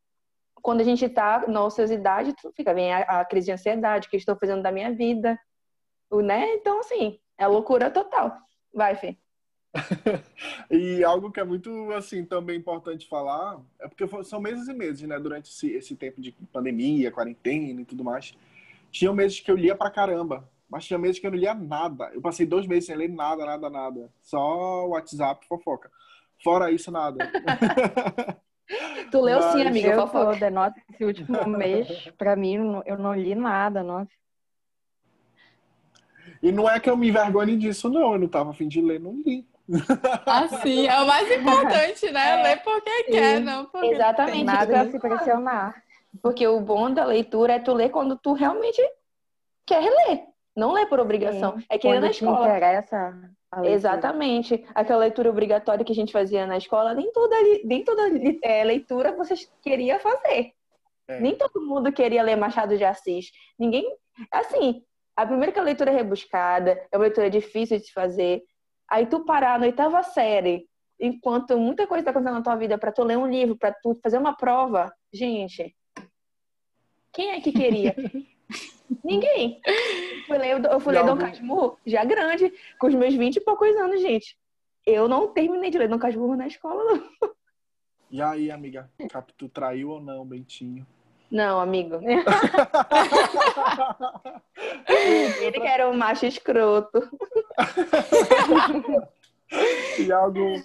quando a gente tá na ociosidade, fica vem a, a crise de ansiedade, o que estou fazendo da minha vida, né? Então assim, é loucura total. Vai, Fê. <laughs> e algo que é muito, assim, também importante falar, é porque são meses e meses, né? Durante esse, esse tempo de pandemia, quarentena e tudo mais. Tinha meses que eu lia pra caramba, mas tinha meses que eu não lia nada. Eu passei dois meses sem ler nada, nada, nada. Só WhatsApp, fofoca. Fora isso, nada. <laughs> tu leu mas... sim, amiga, eu fofoca. nossa, esse último <laughs> mês, pra mim, eu não li nada, nossa. E não é que eu me envergonhe disso, não. Eu não tava afim de ler, não li. Assim, é o mais importante, né? É. Ler porque quer, não porque Exatamente. Tem nada pra se pressionar. Porque o bom da leitura é tu ler quando tu realmente quer ler. Não ler por obrigação. Sim. É que na escola. interessa Exatamente. Aquela leitura obrigatória que a gente fazia na escola, nem toda, nem toda é, leitura você queria fazer. É. Nem todo mundo queria ler Machado de Assis. Ninguém. Assim, a primeira que a leitura é rebuscada, é uma leitura difícil de se fazer. Aí tu parar na oitava série, enquanto muita coisa está acontecendo na tua vida, para tu ler um livro, para tu fazer uma prova, gente, quem é que queria? <laughs> Ninguém. Eu fui ler, eu fui ler Dom Casmurro já grande, com os meus 20 e poucos anos, gente. Eu não terminei de ler Dom Casmurro na escola, não. E aí, amiga? Tu traiu ou não, Bentinho? Não, amigo. <laughs> Ele que era um macho escroto. E algo,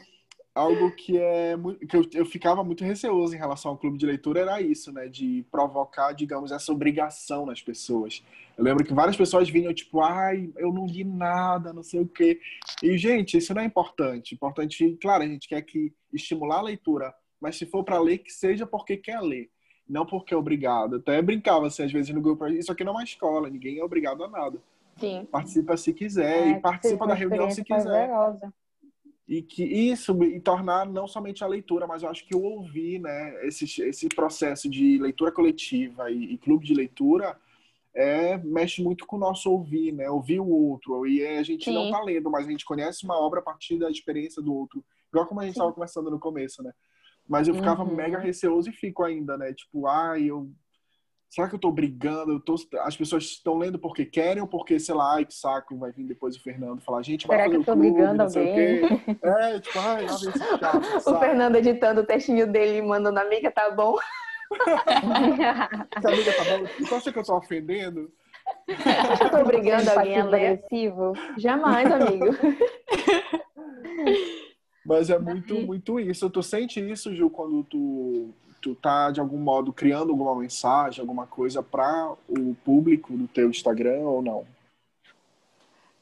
algo que é que eu, eu ficava muito receoso em relação ao clube de leitura era isso, né? De provocar, digamos, essa obrigação nas pessoas. Eu lembro que várias pessoas vinham, tipo, ai, eu não li nada, não sei o quê. E, gente, isso não é importante. Importante, claro, a gente quer que estimular a leitura, mas se for para ler, que seja porque quer ler não porque é obrigado. Até brincava assim, às vezes no grupo, isso aqui não é uma escola, ninguém é obrigado a nada. Sim. Participa se quiser é, e participa da reunião se quiser. E que isso e tornar não somente a leitura, mas eu acho que o ouvir, né, esse, esse processo de leitura coletiva e, e clube de leitura é, mexe muito com o nosso ouvir, né? Ouvir o outro. E a gente Sim. não tá lendo, mas a gente conhece uma obra a partir da experiência do outro. Igual como a gente estava conversando no começo, né? Mas eu ficava uhum. mega receoso e fico ainda, né? Tipo, ai, eu. Será que eu tô brigando? Eu tô... As pessoas estão lendo porque querem ou porque, sei lá, ai, que saco, vai vir depois o Fernando falar, gente, vai Será fazer que eu tô brigando alguém? É, tipo, ai, lá vem esse chato, O Fernando editando o textinho dele e mandando, amiga, tá bom? amiga, tá bom? Você acha que eu tô ofendendo? Eu tô brigando alguém agressivo? Jamais, amigo. <laughs> Mas é muito, muito isso. Tu sente isso, Gil, quando tu, tá, de algum modo, criando alguma mensagem, alguma coisa para o público do teu Instagram ou não?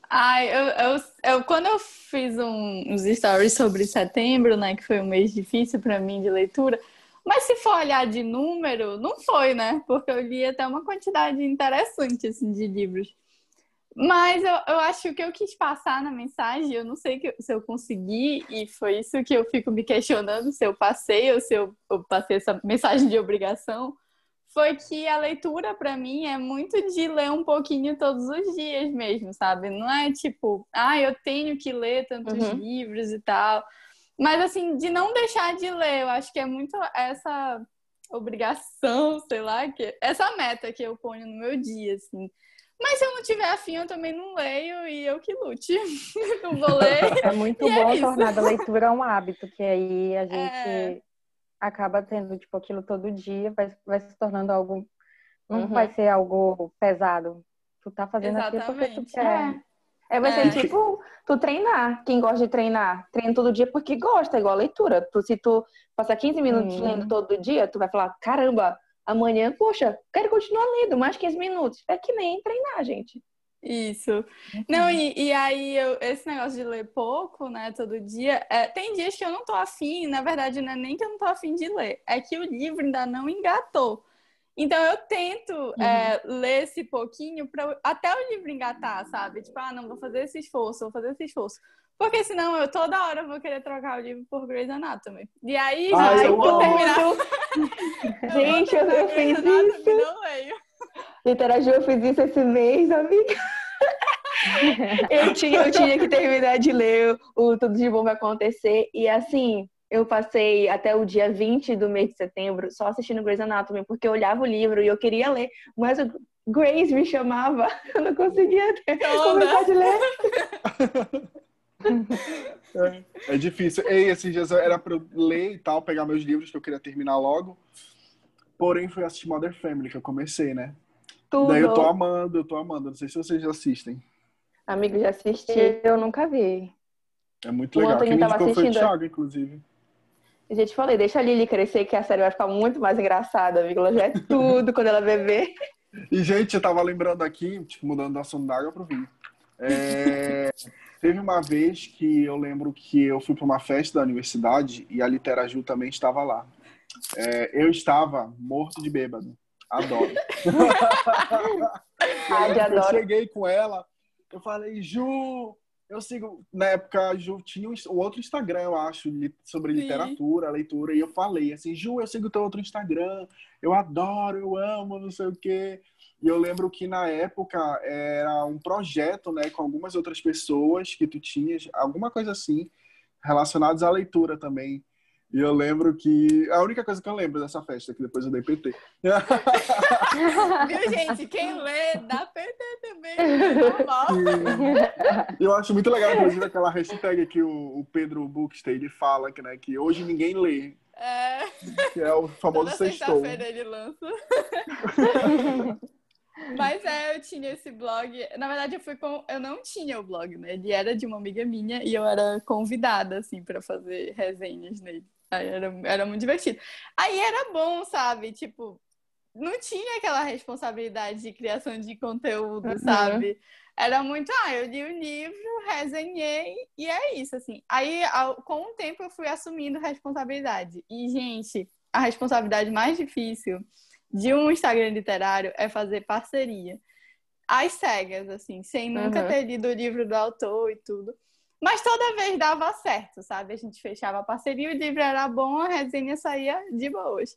Ai, eu, eu, eu, quando eu fiz um, uns stories sobre setembro, né, que foi um mês difícil para mim de leitura, mas se for olhar de número, não foi, né? Porque eu li até uma quantidade interessante assim, de livros. Mas eu, eu acho que eu quis passar na mensagem, eu não sei que, se eu consegui, e foi isso que eu fico me questionando, se eu passei ou se eu, eu passei essa mensagem de obrigação, foi que a leitura para mim é muito de ler um pouquinho todos os dias mesmo, sabe? Não é tipo, ah, eu tenho que ler tantos uhum. livros e tal. Mas assim, de não deixar de ler, eu acho que é muito essa obrigação, sei lá, que essa meta que eu ponho no meu dia, assim. Mas se eu não tiver afim, eu também não leio e eu que lute. <laughs> não vou ler. <laughs> É muito bom é tornar a leitura um hábito, que aí a gente é... acaba tendo, tipo, aquilo todo dia, vai, vai se tornando algo. Não uhum. vai ser algo pesado. Tu tá fazendo Exatamente. aquilo porque tu quer. É. é vai ser é. tipo tu treinar. Quem gosta de treinar, treina todo dia porque gosta, igual a leitura. Tu, se tu passar 15 minutos hum. lendo todo dia, tu vai falar: caramba, Amanhã, poxa, quero continuar lendo mais 15 minutos. É que nem treinar, gente. Isso. Não, e, e aí eu, esse negócio de ler pouco, né, todo dia, é, tem dias que eu não tô afim, na verdade, não é nem que eu não tô afim de ler, é que o livro ainda não engatou. Então eu tento uhum. é, ler esse pouquinho para até o livro engatar, sabe? Tipo, ah, não, vou fazer esse esforço, vou fazer esse esforço. Porque senão eu toda hora vou querer trocar o livro por Grey's Anatomy. E aí, Ai, eu vou terminar. <laughs> <laughs> Gente, eu, eu fiz isso. não leio. Eu fiz isso esse mês, amiga. <laughs> eu, tinha, eu tinha que terminar de ler o Tudo de Bom Vai Acontecer. E assim, eu passei até o dia 20 do mês de setembro só assistindo Grey's Anatomy, porque eu olhava o livro e eu queria ler, mas o Grace me chamava, <laughs> eu não conseguia ter, começar de ler. É, é difícil. E esses dias era pra eu ler e tal, pegar meus livros que eu queria terminar logo. Porém, fui assistir Mother Family, que eu comecei, né? Tudo. Daí eu tô amando, eu tô amando. Não sei se vocês já assistem. Amigo, já assisti. Eu nunca vi. É muito legal. Quem me tava indicou foi o assistindo. Thiago, inclusive. Eu já te falei, deixa a Lily crescer que a série vai ficar muito mais engraçada, amigo. Ela já é tudo quando ela beber. E, gente, eu tava lembrando aqui, tipo, mudando do assunto da água pro vinho. É, teve uma vez que eu lembro que eu fui para uma festa da universidade e a Literaju também estava lá. É, eu estava morto de bêbado. Adoro. <laughs> Ai, eu adoro. cheguei com ela, eu falei, Ju, eu sigo. Na época, a Ju tinha um- outro Instagram, eu acho, sobre Sim. literatura, leitura, e eu falei assim, Ju, eu sigo o teu outro Instagram, eu adoro, eu amo, não sei o quê. E eu lembro que na época era um projeto, né, com algumas outras pessoas que tu tinhas, alguma coisa assim, relacionados à leitura também. E eu lembro que. A única coisa que eu lembro dessa festa, que depois eu dei PT. Viu, gente? Quem lê, dá PT também. é normal. E eu acho muito legal, inclusive, aquela hashtag que o, o Pedro ele fala que, né, que hoje ninguém lê, É, que é o famoso toda sextou. sexta-feira ele lança. <laughs> Mas é, eu tinha esse blog. Na verdade, eu fui com. Eu não tinha o blog, né? Ele era de uma amiga minha e eu era convidada, assim, pra fazer resenhas nele. Aí era, era muito divertido. Aí era bom, sabe? Tipo, não tinha aquela responsabilidade de criação de conteúdo, Uhum. sabe? Era muito, ah, eu li o livro, resenhei, e é isso, assim. Aí, ao- com o tempo, eu fui assumindo responsabilidade. E, gente, a responsabilidade mais difícil de um Instagram literário é fazer parceria. Às cegas, assim, sem nunca Uhum. ter lido o livro do autor e tudo. Mas toda vez dava certo, sabe? A gente fechava a parceria, o livro era bom, a resenha saía de boas.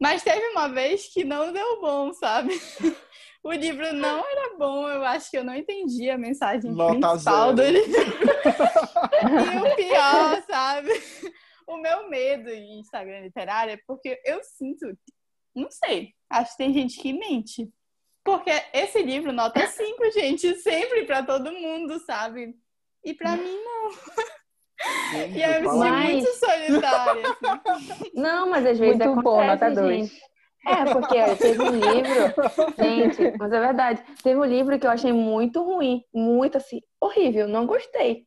Mas teve uma vez que não deu bom, sabe? <laughs> O livro não era bom, eu acho que eu não entendi a mensagem Nota principal do zero. livro. <laughs> E o pior, sabe? O meu medo em Instagram literário é porque eu sinto, não sei, acho que tem gente que mente. Porque esse livro, nota 5, <laughs> gente, sempre pra todo mundo, sabe? E pra mim, Gente, e eu me Mas- muito solitária. assim. <laughs> Não, mas às vezes Muito acontece, bom, nota gente. dois. É, porque ó, teve um livro, <laughs> gente, mas é verdade, teve um livro que eu achei muito ruim, muito assim, horrível, não gostei.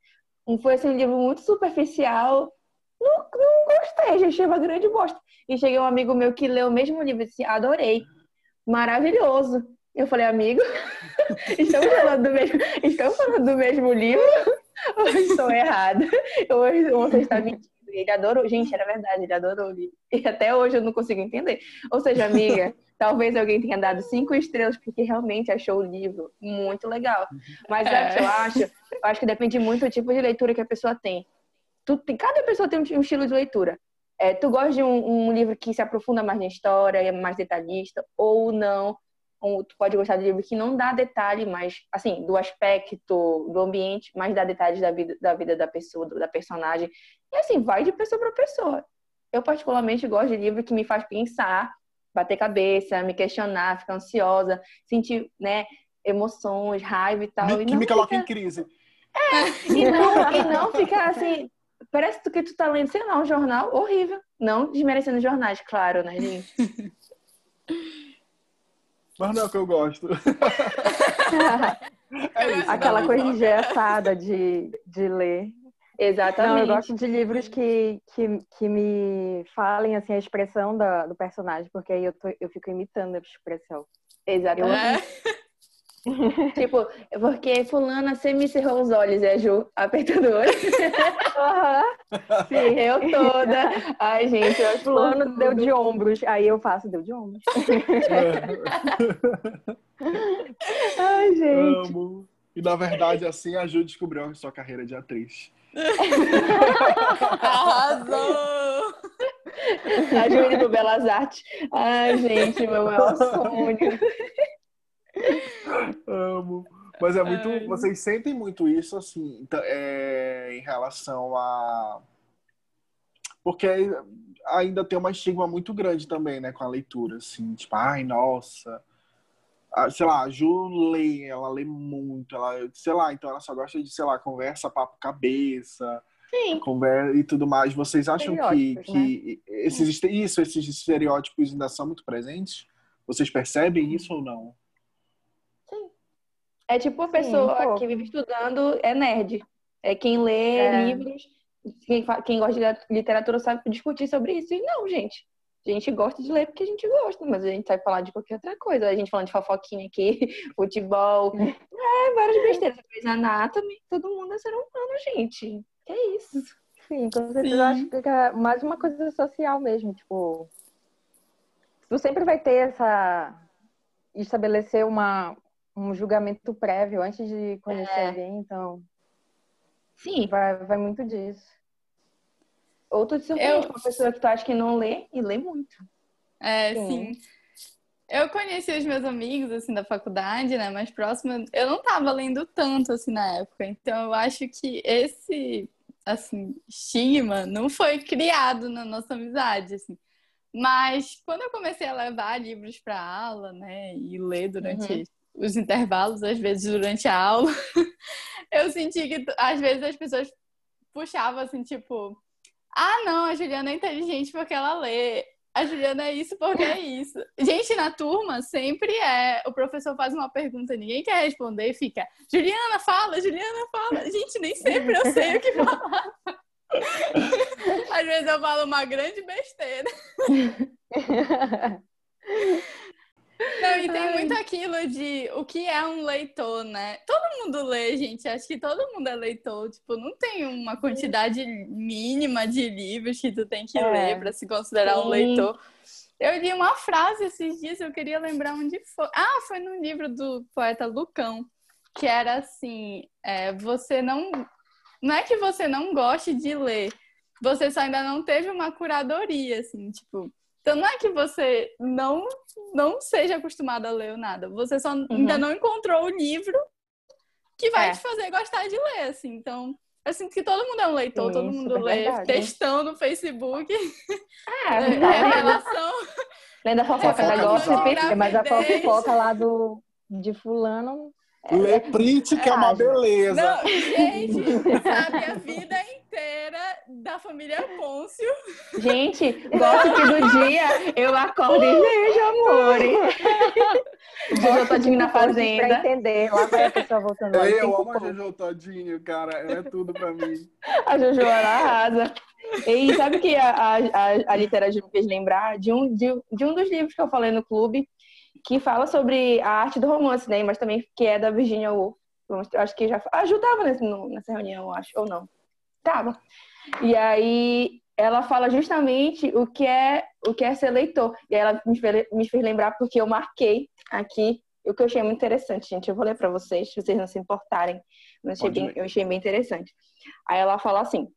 Foi assim, um livro muito superficial, não, não gostei, gente, achei uma grande bosta. E cheguei um amigo meu que leu o mesmo livro e disse, adorei, maravilhoso. Eu falei, amigo, <laughs> estamos falando do mesmo, estamos falando do mesmo livro ou estou errada? Ou você está mentindo? Ele adorou, gente, era verdade, ele adorou o livro. E até hoje eu não consigo entender. Ou seja, amiga, talvez alguém tenha dado cinco estrelas porque realmente achou o livro muito legal. Mas é. eu acho? Eu acho que depende muito do tipo de leitura que a pessoa tem. Tu, cada pessoa tem um, um estilo de leitura. É, tu gosta de um, um, livro que se aprofunda mais na história, é mais detalhista, ou não. Ou tu pode gostar de livro que não dá detalhe, mas, assim, do aspecto, do ambiente, mas dá detalhes da vida da, vida da pessoa, da personagem. E, assim, vai de pessoa para pessoa. Eu, particularmente, gosto de livro que me faz pensar, bater cabeça, me questionar, ficar ansiosa, sentir, né, emoções, raiva e tal. Me, e que me coloca fica... em crise. É, e não, e não ficar assim. Parece que tu tá lendo, sei lá, um jornal horrível. Não desmerecendo jornais, claro, né, gente? <laughs> Mas não é o que eu gosto. <laughs> é isso, Aquela coisa engessada de, de ler. Exatamente. Não, eu gosto de livros que, que, que me falem assim, a expressão da, do personagem, porque aí eu, tô, eu fico imitando a expressão. Exatamente. É. tipo, porque fulana você me cerrou os olhos, é a Ju apertando o olho. Sim. Eu toda. Ai, gente, eu Fulano deu de ombros, aí eu faço, deu de ombros. Ai, gente. Amo. E na verdade, assim, a Ju descobriu a sua carreira de atriz. <laughs> Arrasou! A Ju indo pro Belas Artes. Ai, gente, meu maior sonho. Amo. Mas é muito. Ai. Vocês sentem muito isso, assim, então, é, em relação a. Porque ainda tem uma estigma muito grande também, né, com a leitura, assim, tipo, ai, nossa. Ah, sei lá, a Ju lê, ela lê muito, ela, sei lá, então ela só gosta de, sei lá, conversa, papo cabeça, Sim. conversa e tudo mais. Vocês acham que, Estereótipos, né? que esses, isso, esses estereótipos ainda são muito presentes? Vocês percebem isso ou não? É tipo a Sim, pessoa um que vive estudando é nerd. É quem lê É. livros, quem, quem gosta de literatura sabe discutir sobre isso. E não, gente. A gente gosta de ler porque a gente gosta, mas a gente vai falar de qualquer outra coisa. A gente falando de fofoquinha aqui, <laughs> futebol, é, várias besteiras. Grey's Anatomy, todo mundo é ser humano, gente. Que isso? Sim, com certeza. Sim. Eu acho que é mais uma coisa social mesmo, tipo. Tu sempre vai ter essa. estabelecer uma, um julgamento prévio antes de conhecer É. alguém, então Sim. vai, vai muito disso. Ou tu te surpreende Eu- com uma pessoa que tu acha que não lê e lê muito. É, Sim. sim. Eu conheci os meus amigos, assim, da faculdade, né, mais próxima. Eu não tava lendo tanto, assim, na época. Então, eu acho que esse, assim, estigma não foi criado na nossa amizade, assim. Mas, quando eu comecei a levar livros para aula, né, e ler durante os intervalos, às vezes durante a aula, <laughs> eu senti que, às vezes, as pessoas puxavam, assim, tipo... Ah, não, a Juliana é inteligente porque ela lê. A Juliana é isso porque é isso. <laughs> Gente, na turma sempre é. O professor faz uma pergunta, ninguém quer responder e fica. Juliana, fala, Juliana, fala. Gente, nem sempre eu sei o que falar. <laughs> Às vezes eu falo uma grande besteira. Não, e tem muito aquilo de o que é um leitor, né? Todo mundo lê, gente. Acho que todo mundo é leitor. Tipo, não tem uma quantidade mínima de livros que tu tem que É. ler para se considerar um Sim. leitor. Eu li uma frase esses dias, eu queria lembrar onde foi. Ah, foi num livro do poeta Lucão, que era assim: é, você não. Não é que você não goste de ler, você só ainda não teve uma curadoria, assim, tipo. Então não é que você não não seja acostumado a ler nada, você só ainda não encontrou o livro que vai É. te fazer gostar de ler, assim. Então, eu sinto que todo mundo é um leitor, Sim, todo mundo super lê verdade. textão no Facebook, É, é, é, relação. lendo a fofoca da gossip. É, mas a fofoca lá do, de fulano. Lê Print, que é uma Ah, beleza. Não, gente, sabe a vida da família Pôncio. Gente, gosto que do <laughs> dia eu acordo e vejo amor. <laughs> O Jojo todinho na Pra fazenda. entender. Lá vai a pessoa voltando. Eu cinco amo a. Jojo Todinho, cara. Ela é tudo pra mim. A Jojo ela arrasa. E sabe o que a, a, a, a literatura me fez lembrar? De um, de, de um dos livros que eu falei no clube, que fala sobre a arte do romance, né? Mas também que é da Virginia Woolf. Eu acho que já ajudava nesse, nessa reunião, eu acho, ou não. Tava. E aí ela fala justamente o que é o que é ser leitor. E aí ela me fez, me fez lembrar porque eu marquei aqui o que eu achei muito interessante, gente. Eu vou ler para vocês, se vocês não se importarem. Eu achei, bem, eu achei bem interessante. Aí ela fala assim: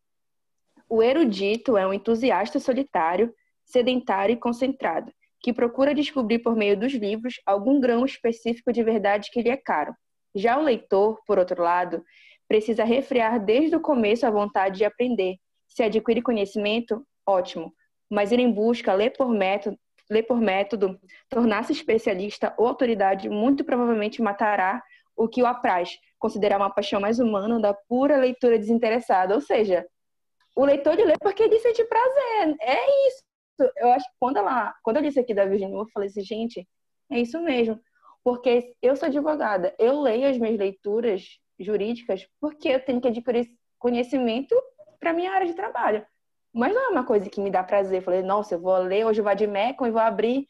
o erudito é um entusiasta solitário, sedentário e concentrado, que procura descobrir por meio dos livros algum grão específico de verdade que lhe é caro. Já o leitor, por outro lado, precisa refrear desde o começo a vontade de aprender. Se adquire conhecimento, ótimo, mas ir em busca, ler por método, ler por método tornar-se especialista ou autoridade muito provavelmente matará o que o apraz, considerar uma paixão mais humana da pura leitura desinteressada. Ou seja, o leitor de ler porque ele sente prazer. É isso. Eu acho que quando ela, quando eu disse aqui da Virginia, eu falei assim, gente, é isso mesmo. Porque eu sou advogada, eu leio as minhas leituras jurídicas porque eu tenho que adquirir conhecimento para minha área de trabalho. Mas não é uma coisa que me dá prazer. Eu falei, nossa, eu vou ler hoje o Vadimecum e vou abrir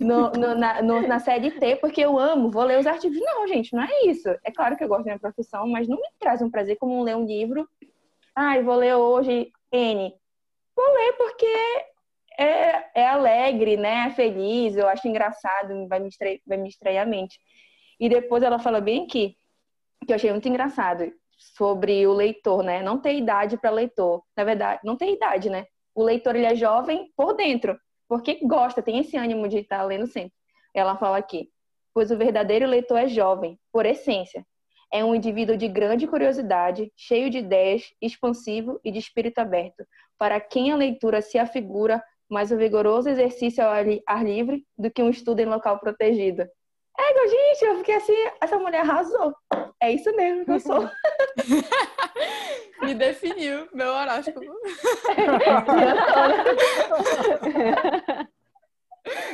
no, no, na, na T porque eu amo, vou ler os artigos. Não, gente, não é isso. É claro que eu gosto da minha profissão, mas não me traz um prazer como ler um livro. Ai, ah, vou ler hoje N. Vou ler porque é, é alegre, né? É feliz, eu acho engraçado, vai me, extrair, vai me a mente. E depois ela fala bem aqui, que eu achei muito engraçado, sobre o leitor, né? Não tem idade para leitor. Na verdade, não tem idade, né? O leitor ele é jovem por dentro, porque gosta, tem esse ânimo de estar lendo sempre. Ela fala aqui: pois o verdadeiro leitor é jovem, por essência. É um indivíduo de grande curiosidade, cheio de ideias, expansivo e de espírito aberto, para quem a leitura se afigura mais um vigoroso exercício ao ar livre do que um estudo em local protegido. É, gente, eu fiquei assim, essa mulher arrasou. É isso mesmo que eu sou. <laughs> Me definiu, meu horóscopo. <laughs>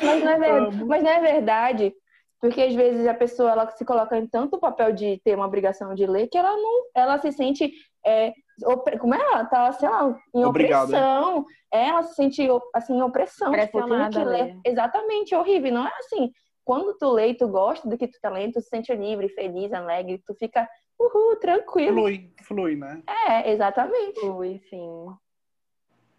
mas, não é mas não é verdade, porque às vezes a pessoa ela se coloca em tanto papel de ter uma obrigação de ler que ela não, ela se sente é, como é ela tá, sei lá, em Obrigado, opressão. É. Ela se sente assim em opressão, tipo, que ler. Exatamente, horrível. Não é assim. Quando tu lê e tu gosta do que tu tá lendo, tu se sente livre, feliz, alegre, tu fica uhul, tranquilo. Flui, flui, né? É, exatamente. Flui, sim.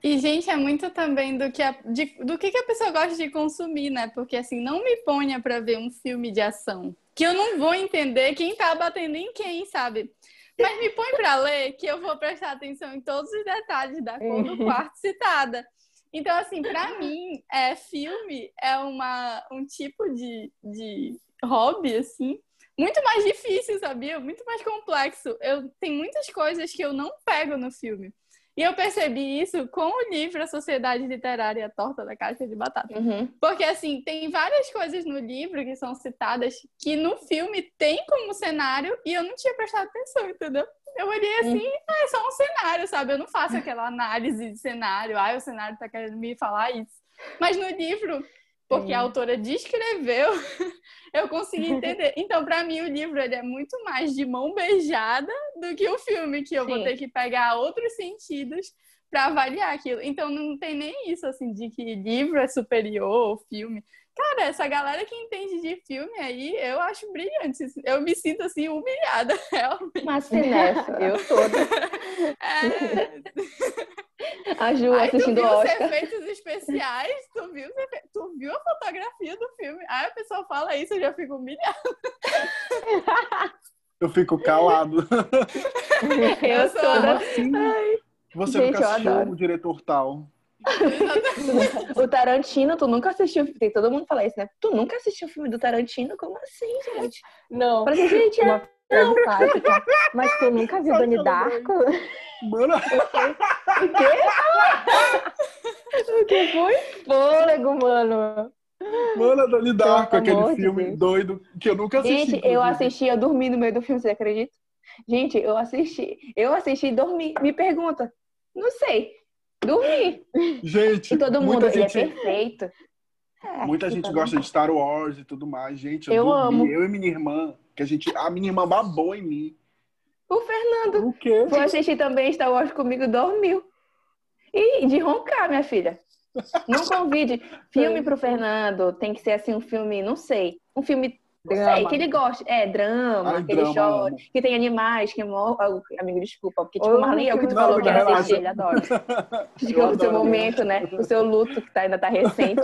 E, gente, é muito também do que a, de, do que, que a pessoa gosta de consumir, né? Porque, assim, não me ponha para ver um filme de ação. Que eu não vou entender quem tá batendo em quem, sabe? Mas me põe para ler que eu vou prestar atenção em todos os detalhes da cor do <laughs> quarto citada. Então, assim, para <laughs> mim, é, filme é uma, um tipo de, de hobby, assim, muito mais difícil, sabia? Muito mais complexo. Eu tem muitas coisas que eu não pego no filme. E eu percebi isso com o livro A Sociedade Literária a Torta da Caixa de Batata. Uhum. Porque, assim, tem várias coisas no livro que são citadas que no filme tem como cenário e eu não tinha prestado atenção, entendeu? Eu olhei assim, ah, é só um cenário, sabe? Eu não faço aquela análise de cenário, ah, o cenário tá querendo me falar isso. Mas no livro, porque a autora descreveu, <laughs> eu consegui <laughs> entender. Então, para mim, o livro ele é muito mais de mão beijada do que o filme, que eu Sim. vou ter que pegar outros sentidos para avaliar aquilo. Então, não tem nem isso, assim, de que livro é superior ao filme. Cara, essa galera que entende de filme aí, eu acho brilhante. Eu me sinto assim humilhada, <laughs> realmente. Mas nessa, eu toda. <laughs> É... A Ju Aí, assistindo tu viu Oscar. os efeitos especiais, tu viu, tu viu a fotografia do filme. Aí a pessoa fala isso, eu já fico humilhada. <laughs> Eu fico calado. Eu sou. Assim? Você Gente, nunca assistiu o diretor tal? <laughs> o Tarantino, tu nunca assistiu. Tem todo mundo fala isso, né? Tu nunca assistiu o filme do Tarantino? Como assim, gente? Não. Pra gente, é... Uma básica. Mas tu nunca viu Doni Darko? Mano. O quê? o que foi? Fôlego, mano. Mano, a Doni Darko, aquele filme doido que eu nunca assisti. Gente, eu assisti, eu dormi no meio do filme, você acredita? Gente, eu assisti, eu assisti e dormi. Me pergunta. Não sei. Dormi. Gente, e todo mundo, ele é gente... é perfeito. É, muita gente gosta de Star Wars e tudo mais. Gente, eu, eu dormi, amo. eu e minha irmã, que a gente, a minha irmã babou em mim. O Fernando o quê? foi assistir também Star Wars comigo, dormiu. E de roncar, minha filha. Não convide <laughs> filme pro Fernando. Tem que ser assim um filme, não sei, um filme Drama. Sei, que ele gosta. É, drama, Ai, que drama, ele chora, que tem animais, que morre. Amigo, desculpa, porque tipo, Marley é o que tu não, falou que era assistir, ele adora. <laughs> o seu momento, né? O seu luto que tá, ainda tá recente.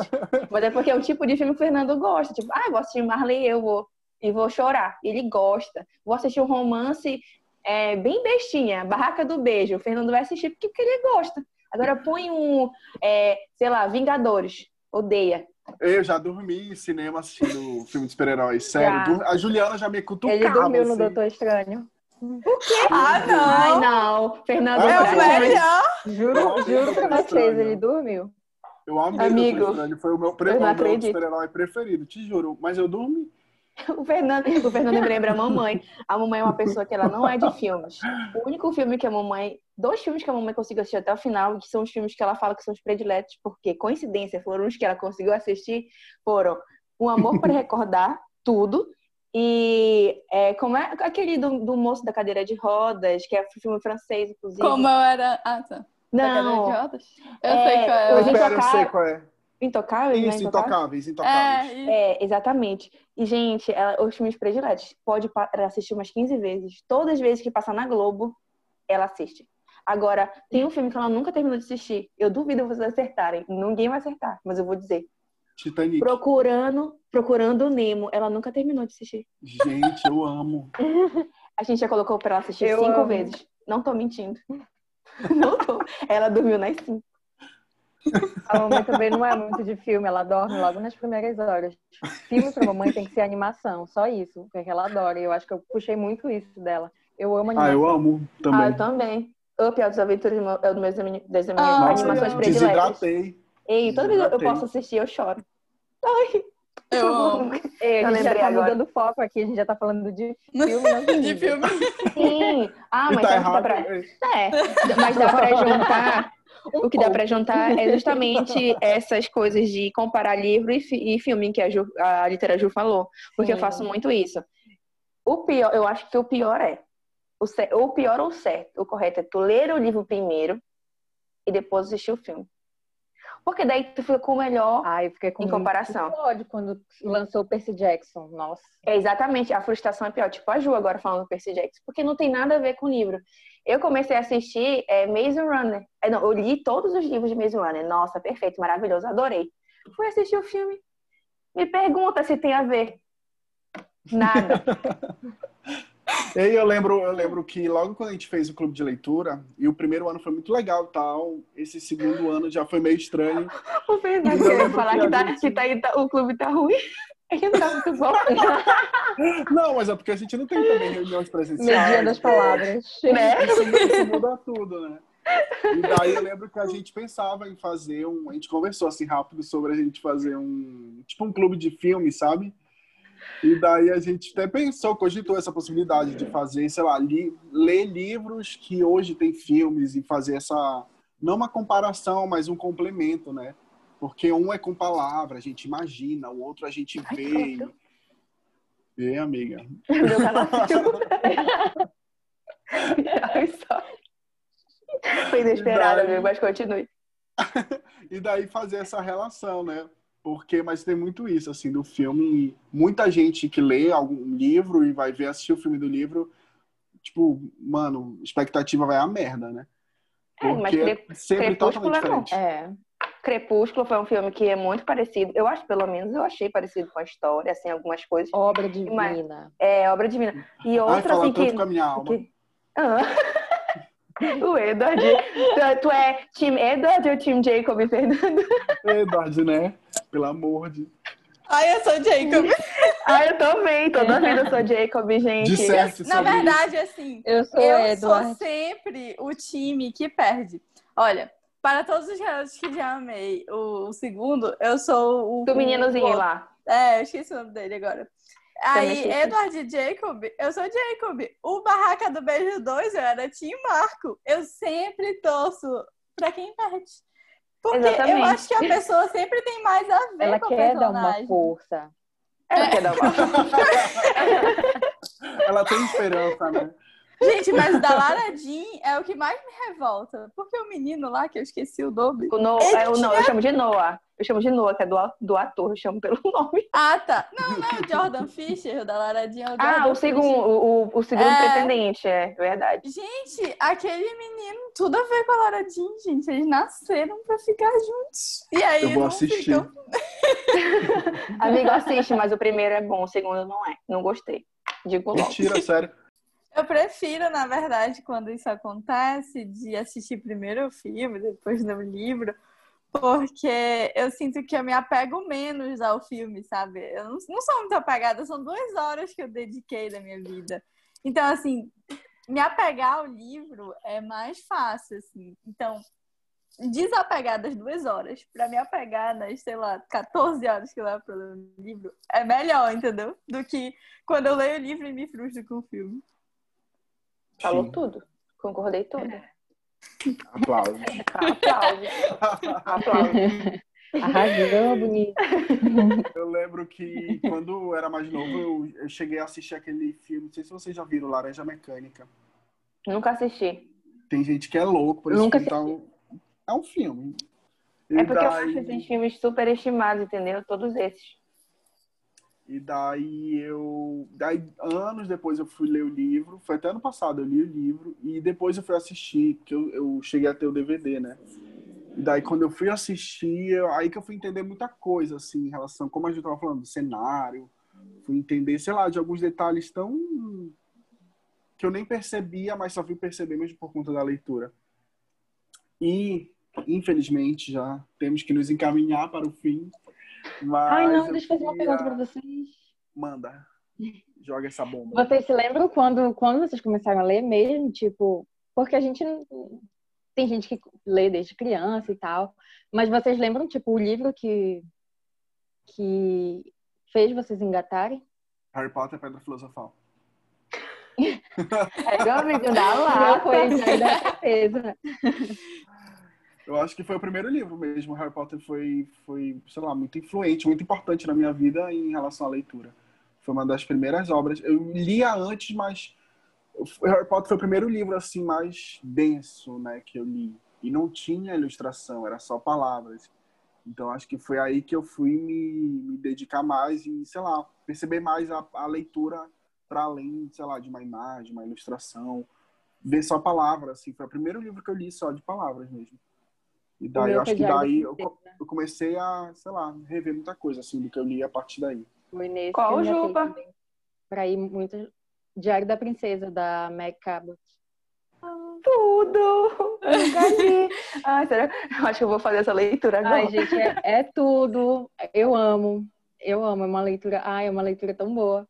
Mas é porque é o tipo de filme que o Fernando gosta. Tipo, ah, vou assistir Marley, eu vou. E vou chorar. Ele gosta. Vou assistir um romance é, bem bestinha, Barraca do Beijo. O Fernando vai assistir porque, porque ele gosta. Agora põe um, é, sei lá, Vingadores. Odeia. Eu já dormi em cinema assistindo filme de super-heróis, <laughs> sério. Já. A Juliana já me cutucava. Ele dormiu assim. no Doutor Estranho. O quê? Ah, não! Ai, não. Fernando é o melhor. Juro, juro pra vocês, ele dormiu. Eu amei Amigo, Doutor Estranho. Foi o meu, pre... meu super-herói preferido, te juro. Mas eu dormi. O Fernando, o Fernando me lembra a mamãe. A mamãe é uma pessoa que ela não é de filmes. O único filme que a mamãe. Dois filmes que a mamãe conseguiu assistir até o final, que são os filmes que ela fala que são os prediletos, porque, coincidência, foram os que ela conseguiu assistir, foram Um Amor para <laughs> Recordar, tudo, E é, como é aquele do, do moço da cadeira de rodas, que é um filme francês, inclusive. Como eu era. Ah, tá. Da cadeira de Não, rodas? Eu É, sei qual é. Eu espero, eu sei qual é. Intocáveis, né? Isso, Intocáveis? intocáveis, intocáveis. É, É, exatamente. E, gente, ela, os filmes prediletos. Pode assistir umas 15 vezes. Todas as vezes que passar na Globo, ela assiste. Agora, tem um filme que ela nunca terminou de assistir. Eu duvido vocês acertarem. Ninguém vai acertar, mas eu vou dizer. Titanic. Procurando, procurando o Nemo. Ela nunca terminou de assistir. Gente, eu amo. <laughs> A gente já colocou pra ela assistir Eu cinco amo. vezes. Não tô mentindo. <laughs> Não tô. Ela dormiu nas cinco. A mamãe também não é muito de filme, ela dorme logo nas primeiras horas. Filme pra mamãe tem que ser animação, só isso, porque ela adora. E eu acho que eu puxei muito isso dela. Eu amo Ah, animação. eu amo Ah, também. eu também. Up, Altas Aventuras é uma das minhas, das minhas Ah, animações eu- prediletas. Desidratei. Ei, toda vez que eu posso assistir, eu choro. Eu amo. <laughs> Ei, a Eu gente já tá agora. mudando foco aqui, a gente já tá falando de filme, <laughs> não de filme. Sim. Ah, mas tá sabe o que dá pra... é. É, mas dá pra juntar... <laughs> Um O que dá pra juntar é justamente essas coisas de comparar livro e, fi- e filme que a, Ju, a Litera Ju falou. Porque eu Sim. faço muito isso. O pior, eu acho que o pior é... O, o pior ou o certo, o correto é tu ler o livro primeiro e depois assistir o filme. Porque daí tu fica com o melhor... Fiquei com Em comparação. ódio quando lançou o Percy Jackson. Nossa. É exatamente, a frustração é pior. Tipo a Ju agora falando do Percy Jackson, porque não tem nada a ver com o livro. Eu comecei a assistir é, Maze Runner. É, não, eu li todos os livros de Maze Runner. Nossa, perfeito, maravilhoso, adorei. Fui assistir o filme. Me pergunta se tem a ver. Nada. <laughs> E aí eu lembro, eu lembro que logo quando a gente fez o clube de leitura, e o primeiro ano foi muito legal e tal, esse segundo ano já foi meio estranho. o Fernando lembro falar que que, tá, gente- que tá, tá- o clube tá ruim. É que não tá muito bom. Não, mas é porque a gente não tem também reuniões presenciais. Media das palavras. né? Isso, isso muda tudo, né? E daí eu lembro que a gente pensava em fazer um. A gente conversou assim rápido sobre a gente fazer um. Tipo um clube de filme, sabe? E daí a gente até pensou, cogitou essa possibilidade de fazer, sei lá, li- ler livros que hoje tem filmes e fazer essa. Não uma comparação, mas um complemento, né? Porque um é com palavra, a gente imagina, o outro a gente vê. E, e amiga. Meu. Ai. <laughs> Foi inesperado, Daí- amigo, mas continue. <laughs> e daí fazer essa relação, né? Porque, mas tem muito isso, assim, do filme. Muita gente que lê algum livro e vai ver, assistir o filme do livro, tipo, mano, expectativa vai a merda, né? É, mas é sempre Crepúsculo totalmente não. diferente. É. Crepúsculo foi um filme que é muito parecido. Eu acho, pelo menos, eu achei parecido com a história, assim, algumas coisas. Obra divina. É obra divina. E Ai, outra, fala assim, que. com a minha alma. que- Ah. <laughs> o Edward. Tu, tu é Team Edward ou Team Jacob, Fernando? Verdade, né? Pelo amor de... Ai, eu sou Jacob. <laughs> Ah, eu também. Toda vida eu sou Jacob, gente. Disserte Na verdade, assim, Eu sou eu sou sempre o time que perde. Olha, para todos os garotos que já amei o, o segundo, eu sou o. Do meninozinho o, lá. É, eu esqueci o nome dele agora. Aí. Edward e Jacob, eu sou Jacob. O Barraca do Beijo 2, eu era Tim Marco. Eu sempre torço pra quem perde. Porque eu Exatamente. acho que a pessoa sempre tem mais a ver Ela com o quer dar uma força. Ela quer dar uma. <laughs> Ela tem esperança, né? Gente, mas o <laughs> da Lara Jean é o que mais me revolta. Porque o menino lá, que eu esqueci o nome. O Noah, é, o- não, eu chamo de Noah. Eu chamo de Noah, que é do, do ator, eu chamo pelo <laughs> nome. Ah, tá. Não, não, o Jordan Fisher, o da Lara Jean. é o Ah, Jordan o segundo, Fisher. o, o- segundo É. pretendente, é verdade. Gente, aquele menino, tudo a ver com a Lara Jean, gente. Eles nasceram pra ficar juntos. E aí Eu vou não assistir. ficam. <laughs> Amigo, assiste, mas o primeiro é bom, o segundo não é. Não gostei. Digo logo. Mentira, sério. Eu prefiro, na verdade, quando isso acontece, de assistir primeiro o filme, depois ler o livro, porque eu sinto que eu me apego menos ao filme, sabe? Eu não, não sou muito apegada, são duas horas que eu dediquei da minha vida. Então, assim, me apegar ao livro é mais fácil, assim. Então, desapegar das duas horas para me apegar nas, sei lá, 14 horas que eu levo para ler o livro é melhor, entendeu? Do que quando eu leio o livro e me frustro com o filme. Falou Sim. tudo. Concordei tudo. Aplausos. Aplausos. Aplausos. Arrasou, bonito. Eu lembro que quando eu era mais novo, eu, eu cheguei a assistir aquele filme, não sei se vocês já viram, Laranja Mecânica. Nunca assisti. Tem gente que é louco por esse Nunca filme, então é um filme. É E porque eu daí- acho esses filmes super estimados, entendeu? Todos esses. E daí eu. Daí, anos depois eu fui ler o livro. Foi até ano passado, eu li o livro. E depois eu fui assistir, porque eu, eu cheguei a ter o DVD, né? E daí quando eu fui assistir, eu- aí que eu fui entender muita coisa, assim, em relação, como a gente tava falando, do cenário. Fui entender, sei lá, de alguns detalhes tão. que eu nem percebia, mas só fui perceber mesmo por conta da leitura. E, infelizmente, já temos que nos encaminhar para o fim. Mas Ai, não, eu deixa eu fazer uma pergunta pra vocês. Manda. Joga essa bomba. Vocês se lembram quando, quando vocês começaram a ler mesmo? Tipo, porque a gente tem gente que lê desde criança e tal, mas vocês lembram, tipo, o livro que, que fez vocês engatarem? Harry Potter Pedra Filosofal. <laughs> É da Não Lata. foi, né? da certeza. <laughs> Eu acho que foi o primeiro livro mesmo. Harry Potter foi, foi, sei lá, muito influente, muito importante na minha vida em relação à leitura. Foi uma das primeiras obras. Eu lia antes, mas Harry Potter foi o primeiro livro assim mais denso, né, que eu li. E não tinha ilustração, era só palavras. Então acho que foi aí que eu fui me, me dedicar mais e, sei lá, perceber mais a, a leitura para além, sei lá, de uma imagem, uma ilustração, ver só palavras, assim. Foi o primeiro livro que eu li só de palavras mesmo. E daí eu acho que daí eu, eu comecei a, sei lá, rever muita coisa assim do que eu li a partir daí. Nesse Qual engatei Juba? Pra ir muito. Diário da Princesa, da Meg Cabot. Tudo! Eu nunca li. <laughs> Ai, será? Eu acho que eu vou fazer essa leitura agora. Ai, gente, é, é tudo. Eu amo. Eu amo. É uma leitura. Ai, é uma leitura tão boa.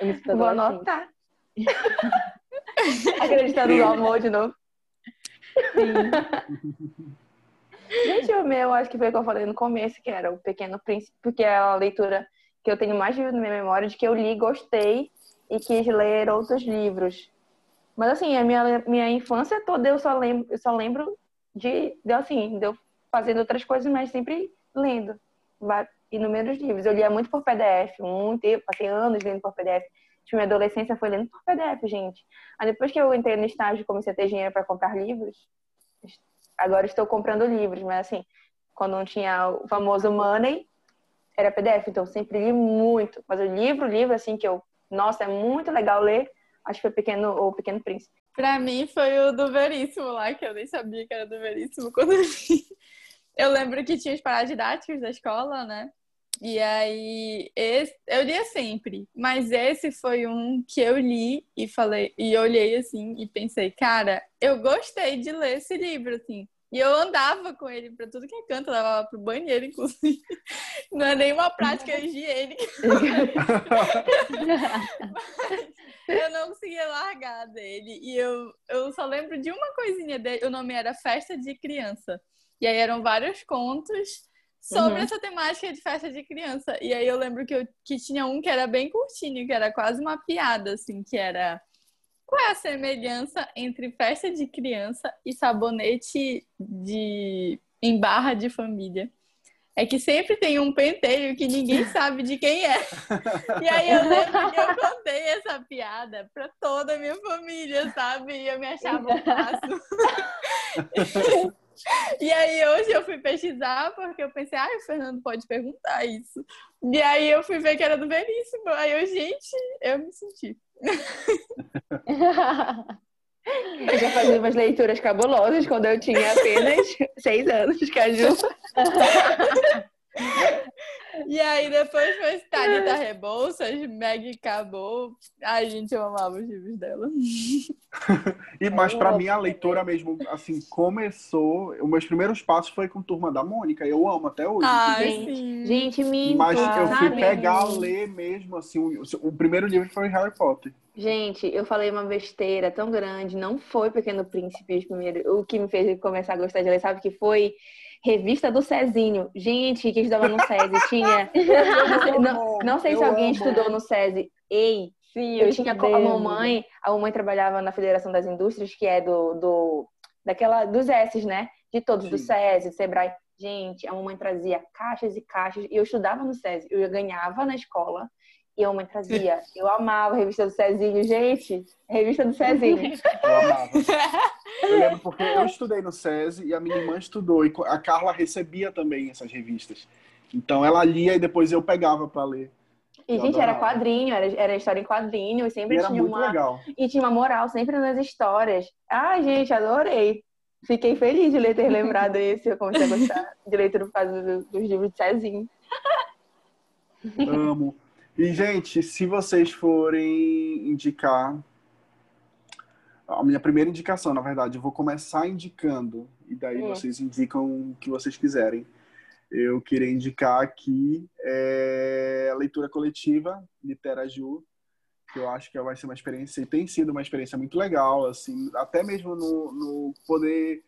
Eu me vou anotar. <laughs> Acreditando no amor de novo. Gente, o meu, acho que foi o que eu falei no começo, que era o Pequeno Príncipe, porque é a leitura que eu tenho mais na minha memória, de que eu li, gostei e quis ler outros livros. Mas assim, a minha, minha infância toda eu só lembro, eu só lembro de, de assim, de eu fazendo outras coisas, mas sempre lendo inúmeros livros. Eu lia muito por PDF, muito, eu passei anos lendo por PDF. Tipo, minha adolescência foi lendo por PDF, gente. Aí depois que eu entrei no estágio e comecei a ter dinheiro para comprar livros, agora estou comprando livros, mas assim, quando não tinha o famoso money, era PDF, então eu sempre li muito. Mas o livro, livro assim que eu, nossa, é muito legal ler, acho que foi Pequeno, o Pequeno Príncipe. Pra mim foi o do Veríssimo lá, que eu nem sabia que era do Veríssimo quando eu li. Eu lembro que tinha os paradidáticos da escola, né? E aí, esse, eu lia sempre, mas esse foi um que eu li e falei, e olhei assim e pensei, cara, eu gostei de ler esse livro, assim. E eu andava com ele pra tudo que é canto, eu levava pro banheiro, inclusive. <laughs> Não é nenhuma prática higiênica. <laughs> eu não conseguia largar dele. E eu, eu só lembro de uma coisinha dele. O nome era Festa de Criança. E aí eram vários contos sobre Uhum. essa temática de festa de criança. E aí eu lembro que, eu, que tinha um que era bem curtinho, que era quase uma piada, assim, que era. Qual é a semelhança entre festa de criança e sabonete de em barra de família? É que sempre tem um penteio que ninguém <laughs> sabe de quem é. E aí eu lembro que eu contei essa piada pra toda a minha família, sabe? E eu me achava um máximo. <laughs> E aí hoje eu fui pesquisar porque eu pensei, ah, o Fernando pode perguntar isso. E aí eu fui ver que era do Veríssimo. Aí eu, gente, eu me senti. <laughs> Eu já fazia umas leituras cabulosas quando eu tinha apenas <laughs> seis anos, Caju. <laughs> <laughs> E aí depois foi Thalita Rebouças, Meg acabou. Ai, gente, eu amava os livros dela. <laughs> E mas para mim a leitura mesmo assim começou, os meus primeiros passos foi com Turma da Mônica, eu amo até hoje. Ai, Gente, sim. Gente, minto, mas eu fui sabe? pegar a ler mesmo assim, o, o primeiro livro foi Harry Potter. Gente, eu falei uma besteira tão grande, não foi Pequeno Príncipe o primeiro. O que me fez começar a gostar de ler, sabe que foi revista do Cezinho. Gente, que estudava no SESI <laughs> tinha. não, não sei se Eu alguém amo. estudou no SESI. Ei, Sim, eu tinha estudei, a mamãe, a mamãe trabalhava na Federação das Indústrias, que é do, do daquela dos S's, né? De todos, do Sim. SESI, do Sebrae. Gente, a mamãe trazia caixas e caixas. E eu estudava no SESI. Eu ganhava na escola. E a mamãe trazia. Eu amava a revista do Cezinho. Gente, revista do Cezinho. <laughs> Eu amava. <laughs> Eu lembro porque eu estudei no SESI e a minha irmã estudou. E a Carla recebia também essas revistas. Então ela lia e depois eu pegava para ler. E, Eu gente, era adorava. quadrinho, era, era história em quadrinho. E E sempre era tinha uma. legal. E tinha uma moral sempre nas histórias. Ai, gente, adorei. Fiquei feliz de ler- ter lembrado <laughs> isso. Eu comecei a gostar de leitura por causa do- dos livros de Cezinho. Amo. E, gente, se vocês forem indicar. A minha primeira indicação, na verdade, eu vou começar indicando, e daí Hum. vocês indicam o que vocês quiserem. Eu queria indicar aqui é, a leitura coletiva, Literaju, que eu acho que vai ser uma experiência, e tem sido uma experiência muito legal, assim, até mesmo no, no poder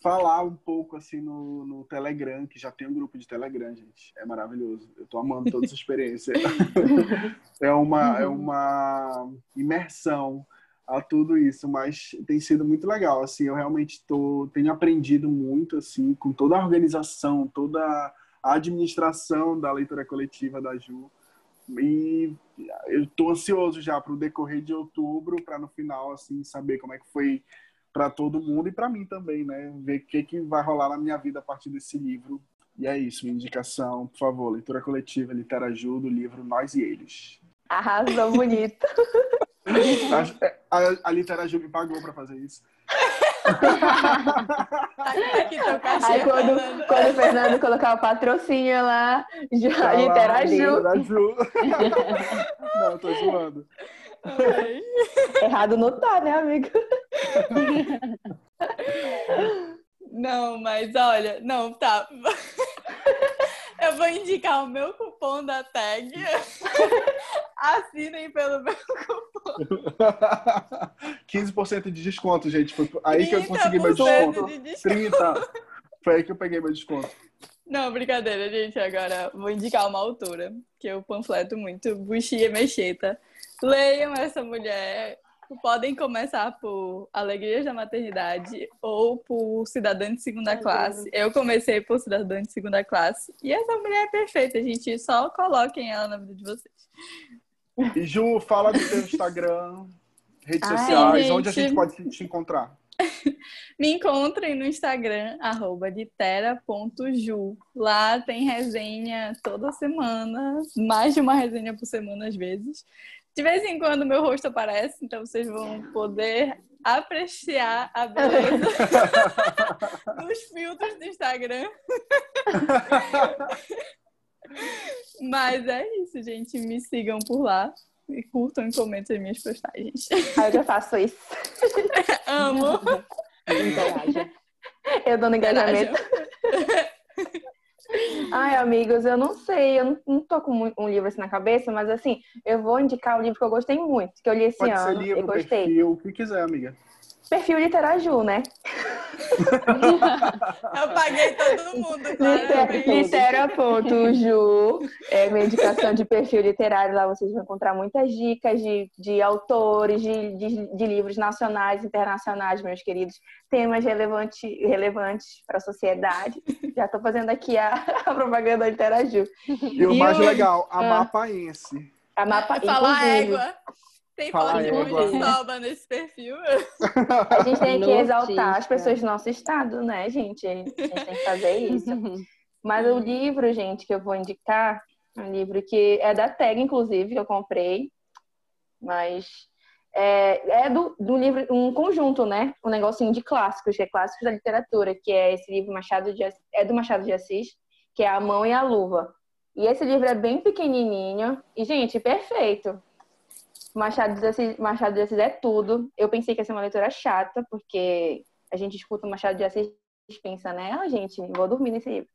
falar um pouco assim no, no Telegram, que já tem um grupo de Telegram, gente. É maravilhoso. Eu tô amando toda essa experiência. <laughs> é uma é uma imersão a tudo isso, mas tem sido muito legal, assim, eu realmente tô tenho aprendido muito assim com toda a organização, toda a administração da leitura coletiva da Ju. E eu tô ansioso já para o decorrer de outubro, para no final assim saber como é que foi para todo mundo e para mim também, né? Ver o que, que vai rolar na minha vida a partir desse livro. E é isso, minha indicação, por favor, leitura coletiva, Literaju, do livro Nós e Eles. Arrasou bonito. <laughs> A, a, a Literaju me pagou para fazer isso. Aí quando, quando o Fernando colocar o patrocínio lá, já Tá interaju. Literaju. <laughs> Não, eu tô zoando. Errado não tá, né, amigo? <laughs> Não, mas olha, não, tá. <laughs> Eu vou indicar o meu cupom da tag. <laughs> Assinem pelo meu 15% de desconto, gente. Foi aí que eu consegui meu 30% desconto. de desconto. 30. Foi aí que eu peguei meu desconto. Não, brincadeira, gente. Agora vou indicar uma autora que eu panfleto muito, Buxia Mecheta. Leiam essa mulher. Podem começar por Alegrias da Maternidade ou por Cidadã de Segunda Meu Classe. Eu comecei por Cidadã de Segunda Classe. E essa mulher é perfeita, gente. Só coloquem ela na vida de vocês. E Ju, fala do teu Instagram, redes Ai, sociais, onde a gente. gente pode te encontrar. <laughs> Me encontrem no Instagram, arroba litera.ju. Lá tem resenha toda semana, mais de uma resenha por semana às vezes. De vez em quando meu rosto aparece, então vocês vão poder apreciar a beleza <laughs> dos filtros do Instagram. <laughs> Mas é isso, gente. Me sigam por lá. E curtam e comentem as minhas postagens. Aí eu já faço isso. <laughs> Amo! Interaja. Eu dando engajamento. Ai, amigos, eu não sei, eu não, não tô com mu- um livro assim na cabeça, mas assim, eu vou indicar um livro que eu gostei muito, que eu li esse Pode ser ano livro, e gostei. perfil, o que quiser, amiga. Perfil Literaju, né? Eu paguei todo mundo. Litera.ju é minha indicação de perfil literário. Lá vocês vão encontrar muitas dicas de, de autores, de, de, de livros nacionais, internacionais, meus queridos. Temas relevante, relevantes para a sociedade. Já estou fazendo aqui a, a propaganda da Literaju. E o E mais o- legal, Ah. amapaense. A mapa, Falar inclusive, égua. Tem Falar foto de égua. Maniçoba nesse perfil. <laughs> a gente tem que Notícia. exaltar as pessoas do nosso estado, né, gente? A gente tem que fazer isso. <laughs> Mas o livro, gente, que eu vou indicar, é um livro que é da Tag, inclusive, que eu comprei. Mas é, é do, do livro, um conjunto, né? Um negocinho de clássicos, que é clássicos da literatura, que é esse livro Machado de Assis, é do Machado de Assis, que é A Mão e a Luva. E esse livro é bem pequenininho e, gente, perfeito. Machado de Assis, Machado de Assis é tudo. Eu pensei que ia ser uma leitura chata, porque a gente escuta o Machado de Assis e pensa, né? Ah, gente, vou dormir nesse livro.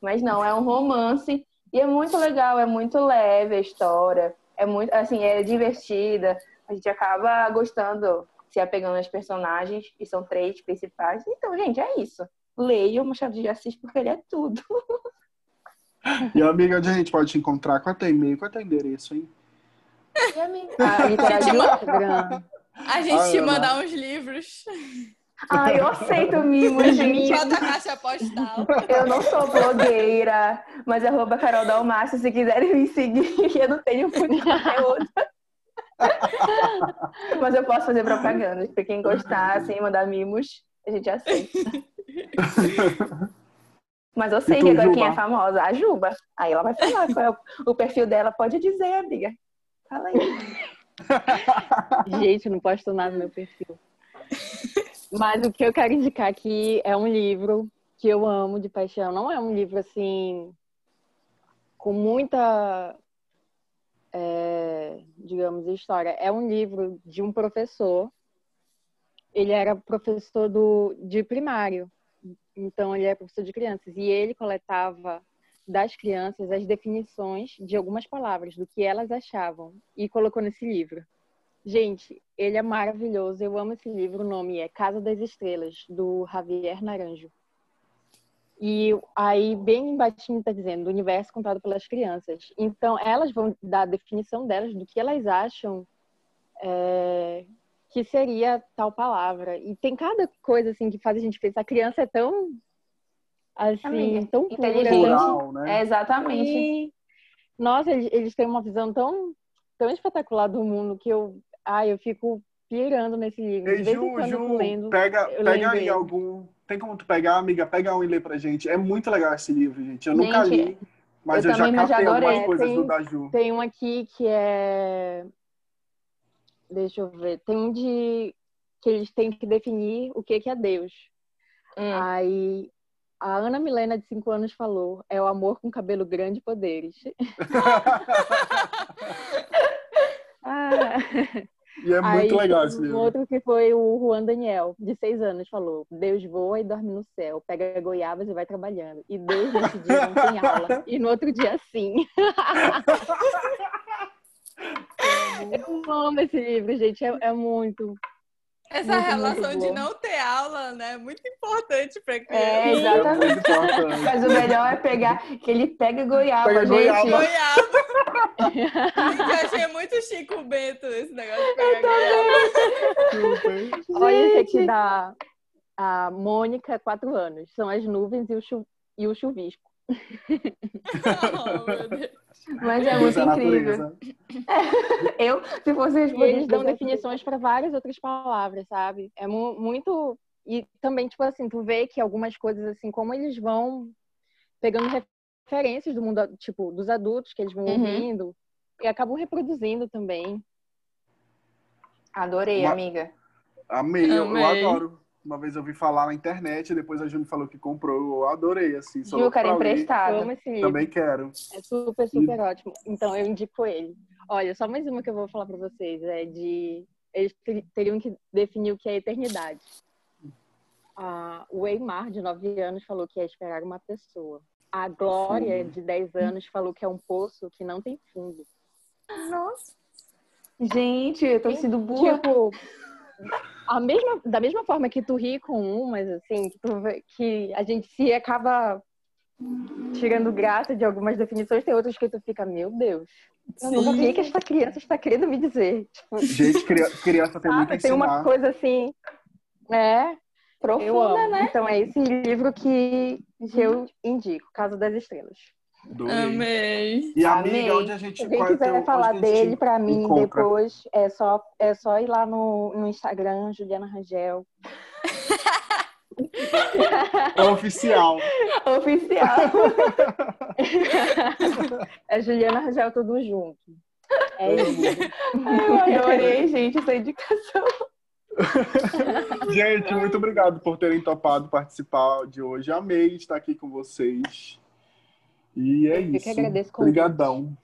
Mas não, é um romance e é muito legal, é muito leve a história, é muito, assim, é divertida. A gente acaba gostando, se apegando aos personagens, e são três principais. Então, gente, é isso. Leia o Machado de Assis porque ele é tudo. <laughs> E amiga, a gente pode te encontrar? Qual é e-mail? Qual é endereço, hein? A literatura Instagram. A gente Ai, te Ana. mandar uns livros. Ah, eu aceito mimo, gente. Bota a caixa postal. Eu não sou blogueira, mas arroba Carol Dalmácio, se quiserem me seguir, <laughs> eu não tenho muito conteúdo. mas eu posso fazer propaganda. Pra quem gostar, assim, mandar mimos, a gente aceita. Mas eu sei tu, que agora quem Juba? é famosa, a Juba. Aí ela vai falar qual é o, o perfil dela, pode dizer, amiga. Fala aí. <laughs> Gente, não posto nada no meu perfil. Mas o que eu quero indicar aqui é um livro que eu amo de paixão. Não é um livro assim com muita, é, digamos, história. É um livro de um professor. Ele era professor do, de primário, então ele é professor de crianças e ele coletava das crianças as definições de algumas palavras, do que elas achavam, e colocou nesse livro. Gente, ele é maravilhoso. Eu amo esse livro. O nome é Casa das Estrelas, do Javier Naranjo. E aí, bem embaixo, está dizendo: o universo contado pelas crianças. Então, elas vão dar a definição delas do que elas acham é, que seria tal palavra. E tem cada coisa assim que faz a gente pensar. A criança é tão. Assim, Amiga, tão pura, inteligente. Plural, né? É exatamente. e, nossa, eles, eles têm uma visão tão, tão espetacular do mundo que eu, ai, eu fico pirando nesse livro. Ei, Ju, Ju, lendo. pega, pega aí ele. algum. Tem como tu pegar, amiga? Pega um e lê pra gente. É muito legal esse livro, gente. Eu nunca Gente, li, mas eu eu, já também, já captei algumas coisas Tem- do da Ju. Tem um aqui que é. Deixa eu ver. Tem um de que eles têm que definir o que que é Deus. Hum. Aí a Ana Milena, de 5 anos, falou: é o amor com cabelo grande e poderes. <laughs> ah. E é Aí, muito legal esse um livro. outro que foi o Juan Daniel, de seis anos, falou: Deus voa e dorme no céu, pega goiabas e vai trabalhando. E Deus nesse dia não tem aula. E no outro dia, sim. <laughs> Eu amo esse livro, gente. É, é muito. Essa Muito, relação muito de não ter aula, né? É muito importante pra criança. É, É exatamente. Mas o melhor é pegar, que ele pega goiaba, Pega gente. goiaba. Goiaba. <laughs> Eu achei muito Chico Bento esse negócio de pegar goiaba. Olha esse aqui da a Mônica, quatro anos. São as nuvens e o, chu- e o chuvisco. Oh. <laughs> Mas é muito é incrível. natureza. <laughs> Eu, se fosse responder, eles dão definições para várias outras palavras, sabe? É mu- muito. E também, tipo assim, tu vê que algumas coisas, assim, como eles vão pegando referências do mundo, tipo, dos adultos que eles vão Uhum. ouvindo e acabam reproduzindo também. Adorei, Uma- amiga. Amei, eu, eu Amei. adoro. Uma vez eu vi falar na internet, depois a me falou que comprou. Eu adorei, assim. sou Ju. Eu emprestado. amo esse livro. Também quero. É super, super ótimo. Então, eu indico ele. Olha, só mais uma que eu vou falar para vocês. É de... Eles ter- teriam que definir o que é eternidade. Ah, o Eimar, de 9 anos, falou que é esperar uma pessoa. A Glória, Sim. de 10 anos, falou que é um poço que não tem fundo. Nossa. Gente, eu tô sendo burra. Tipo, a mesma, da mesma forma que tu ri com umas, assim, que, tu que a gente se acaba tirando graça de algumas definições, tem outras que tu fica, meu Deus, eu nunca vi que essa criança está querendo me dizer. Tipo, Gente, cria- criança tem muito a sabe, tem uma coisa assim, é, eu Profunda, né? Então é esse livro que, que eu indico, Casa das Estrelas. Adorei. Amei. E Amei. amiga, onde a gente Se alguém qual é quiser teu- falar dele pra mim encontra? depois, é só, é só ir lá no, no Instagram, Juliana Rangel. É oficial. <laughs> Oficial. <laughs> É Juliana Rangel tudo junto. É isso. eu adorei, gente, essa indicação. Gente, muito obrigado por terem topado participar de hoje. Amei estar aqui com vocês. E é Eu que isso. agradeço o convite. Obrigadão.